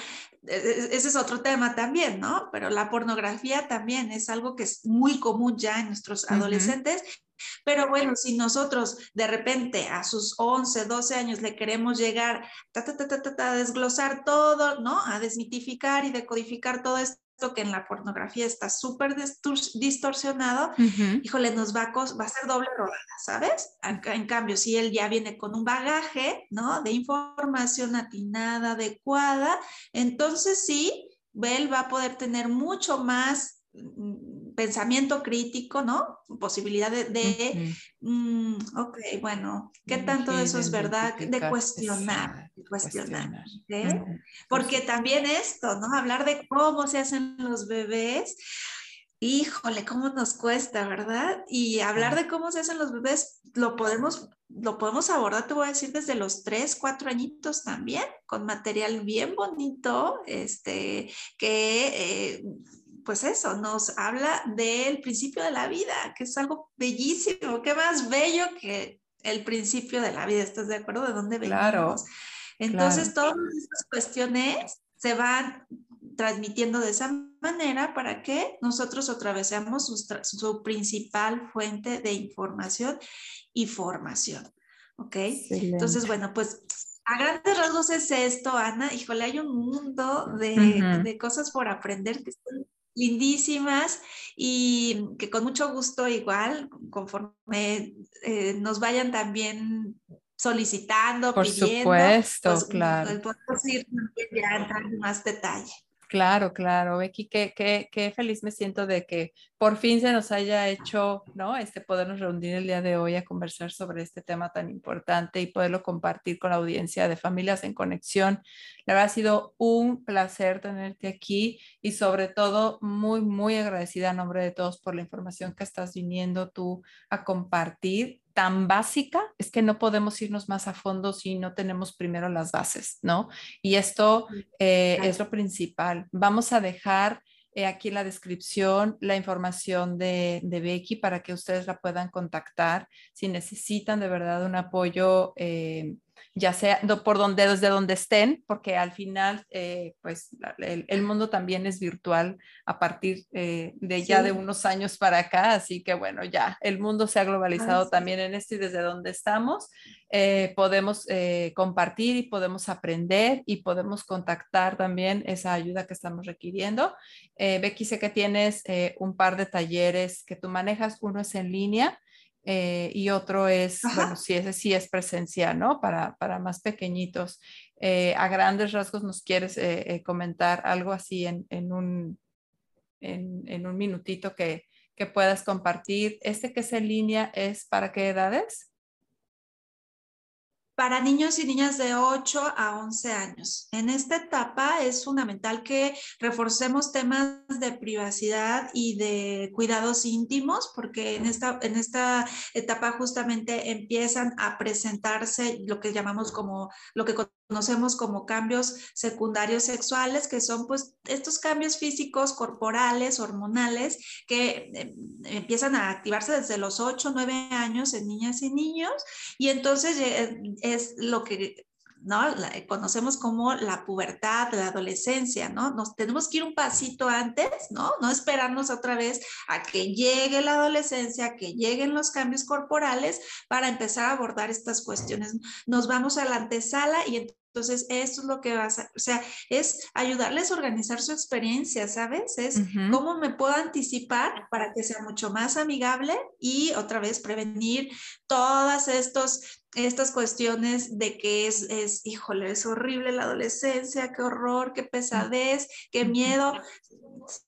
e, e, ese es otro tema también, ¿no? Pero la pornografía también es algo que es muy común ya en nuestros adolescentes. Pero bueno, si nosotros de repente a sus 11, 12 años le queremos llegar a desglosar todo, ¿no? A desmitificar y decodificar todo esto que en la pornografía está súper distorsionado, híjole, nos va a, va a ser doble rodada, ¿sabes? En, cambio, si él ya viene con un bagaje, ¿no? De información atinada, adecuada, entonces sí, él va a poder tener mucho más pensamiento crítico, ¿no? Posibilidad de, mm, ok, bueno, ¿qué tanto de eso es verdad? De cuestionar, de cuestionar, Porque también esto, ¿no? Hablar de cómo se hacen los bebés, híjole, cómo nos cuesta, ¿verdad? Y hablar de cómo se hacen los bebés, lo podemos, lo podemos abordar, te voy a decir, desde los tres, cuatro añitos también, con material bien bonito, este, que... Eh, pues eso, nos habla del principio de la vida, que es algo bellísimo, qué más bello que el principio de la vida, ¿estás de acuerdo? ¿De dónde venimos? Claro. Entonces, todas estas cuestiones se van transmitiendo de esa manera para que nosotros otra vez seamos su, principal fuente de información y formación. ¿Ok? Entonces, bueno, pues a grandes rasgos es esto, Ana. Híjole, hay un mundo de, de cosas por aprender que están lindísimas y que con mucho gusto igual, conforme eh, nos vayan también solicitando, Por supuesto, pues, claro. Podemos ir ya en más detalle. Claro, claro, Becky, qué, qué, qué, feliz me siento de que por fin se nos haya hecho, ¿no? Este podernos reunir el día de hoy a conversar sobre este tema tan importante y poderlo compartir con la audiencia de Familias en Conexión. La verdad ha sido un placer tenerte aquí y sobre todo muy, muy agradecida a nombre de todos por la información que estás viniendo tú a compartir tan básica es que no podemos irnos más a fondo si no tenemos primero las bases, ¿no? Y esto eh, es lo principal. Vamos a dejar eh, aquí en la descripción la información de, Becky para que ustedes la puedan contactar si necesitan de verdad un apoyo. Eh, ya sea por donde, desde donde estén, porque al final, eh, pues el, mundo también es virtual a partir eh, de ya de unos años para acá, así que bueno, ya el mundo se ha globalizado también en esto y desde donde estamos eh, podemos compartir y podemos aprender y podemos contactar también esa ayuda que estamos requiriendo. Becky, sé que tienes un par de talleres que tú manejas, uno es en línea eh, y otro es, bueno, sí, ese sí es presencial, ¿no? Para, para más pequeñitos. Eh, a grandes rasgos, ¿nos quieres eh, comentar algo así en, en un, en, en, un minutito que, que puedas compartir? ¿Este que es en línea es para qué edades? Para niños y niñas de 8 a 11 años. En esta etapa es fundamental que reforcemos temas de privacidad y de cuidados íntimos, porque en esta, en esta etapa justamente empiezan a presentarse lo que llamamos como, lo que conocemos como cambios secundarios sexuales, que son pues estos cambios físicos, corporales, hormonales, que em, empiezan a activarse desde los 8, 9 años en niñas y niños, y entonces eh, es lo que ¿no? conocemos como la pubertad, la adolescencia, ¿no? Nos tenemos que ir un pasito antes, ¿no? No esperarnos otra vez a que llegue la adolescencia, que lleguen los cambios corporales para empezar a abordar estas cuestiones. Nos vamos a la antesala y Entonces, esto es lo que vas a, o sea, es ayudarles a organizar su experiencia, ¿sabes? Es cómo me puedo anticipar para que sea mucho más amigable y otra vez prevenir todas estos estas cuestiones de que es, es, híjole, es horrible la adolescencia, qué horror, qué pesadez, qué miedo.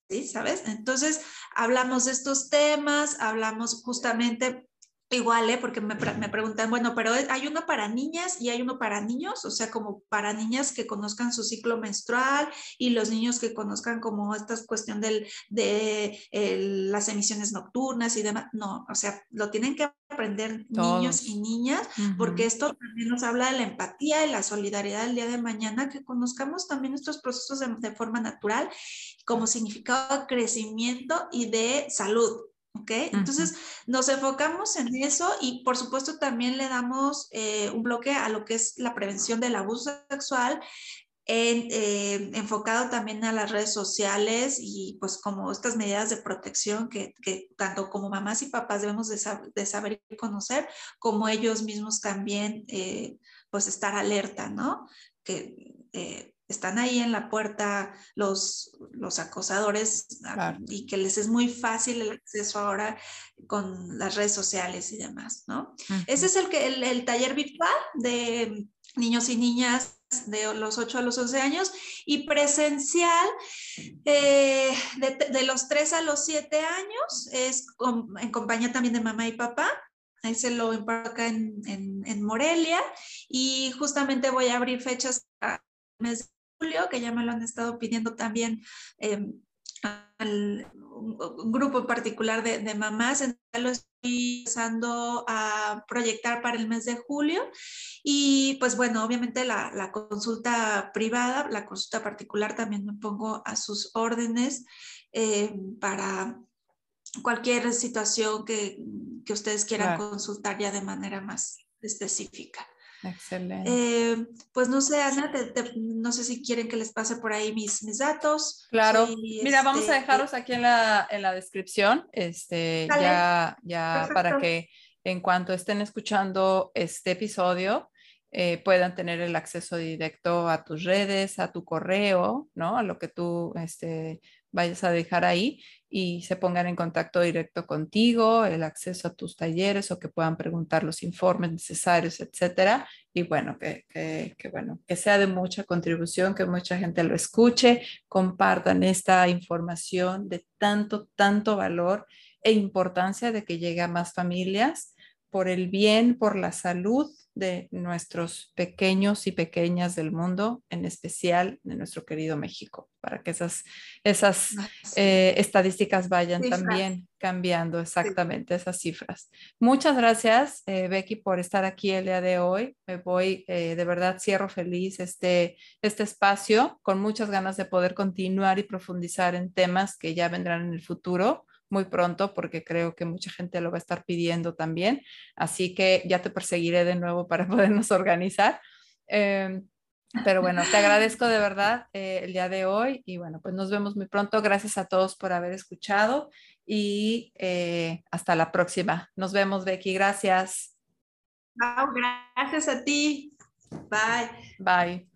¿Sí? ¿Sabes? Entonces, hablamos de estos temas, hablamos justamente Igual, ¿eh? porque me, me, preguntan, bueno, pero hay uno para niñas y hay uno para niños, o sea, como para niñas que conozcan su ciclo menstrual y los niños que conozcan como esta cuestión del, de las emisiones nocturnas y demás. No, o sea, lo tienen que aprender niños y niñas, porque esto también nos habla de la empatía y la solidaridad del día de mañana, que conozcamos también nuestros procesos de, de forma natural como significado de crecimiento y de salud. ¿Ok? Entonces nos enfocamos en eso y por supuesto también le damos eh, un bloque a lo que es la prevención del abuso sexual, eh, enfocado también a las redes sociales y pues como estas medidas de protección que, tanto como mamás y papás debemos de, saber y conocer, como ellos mismos también eh, pues estar alerta, ¿no? Que están ahí en la puerta los, los acosadores ah, y que les es muy fácil el acceso ahora con las redes sociales y demás, ¿no? Ese es el, que, el, taller virtual de niños y niñas de los 8 a los 11 años y presencial eh, de, los 3 a los 7 años es en compañía también de mamá y papá. Ahí se lo empaca en, en, en Morelia y justamente voy a abrir fechas a mes Julio, que ya me lo han estado pidiendo también em, al, un grupo en particular de, de mamás, entonces lo estoy empezando a proyectar para el mes de julio y pues bueno, obviamente la, la, consulta privada, la consulta particular también me pongo a sus órdenes em, para cualquier situación que, que ustedes quieran consultar ya de manera más específica. Excelente. Eh, pues no sé, Ana, no sé si quieren que les pase por ahí mis, mis datos. Claro. Mira, vamos a este, dejarlos aquí en la, en la descripción, este, ya, ya para que en cuanto estén escuchando este episodio, eh, puedan tener el acceso directo a tus redes, a tu correo, ¿no? A lo que tú este, vayas a dejar ahí y se pongan en contacto directo contigo, el acceso a tus talleres o que puedan preguntar los informes necesarios, etcétera. Y bueno, que, que, bueno, que sea de mucha contribución, que mucha gente lo escuche, compartan esta información de tanto, tanto valor e importancia de que llegue a más familias por el bien, por la salud de nuestros pequeños y pequeñas del mundo, en especial de nuestro querido México, para que esas, esas eh, estadísticas vayan también cambiando exactamente esas cifras. Muchas gracias, eh, Becky, por estar aquí el día de hoy. Me voy, eh, de verdad, cierro feliz este, este espacio con muchas ganas de poder continuar y profundizar en temas que ya vendrán en el futuro muy pronto porque creo que mucha gente lo va a estar pidiendo también. Así que ya te perseguiré de nuevo para podernos organizar. Em, pero bueno, te agradezco de verdad eh, el día de hoy y bueno, pues nos vemos muy pronto. Gracias a todos por haber escuchado y eh, hasta la próxima. Nos vemos, Becky. Gracias. gracias a ti. Bye. Bye.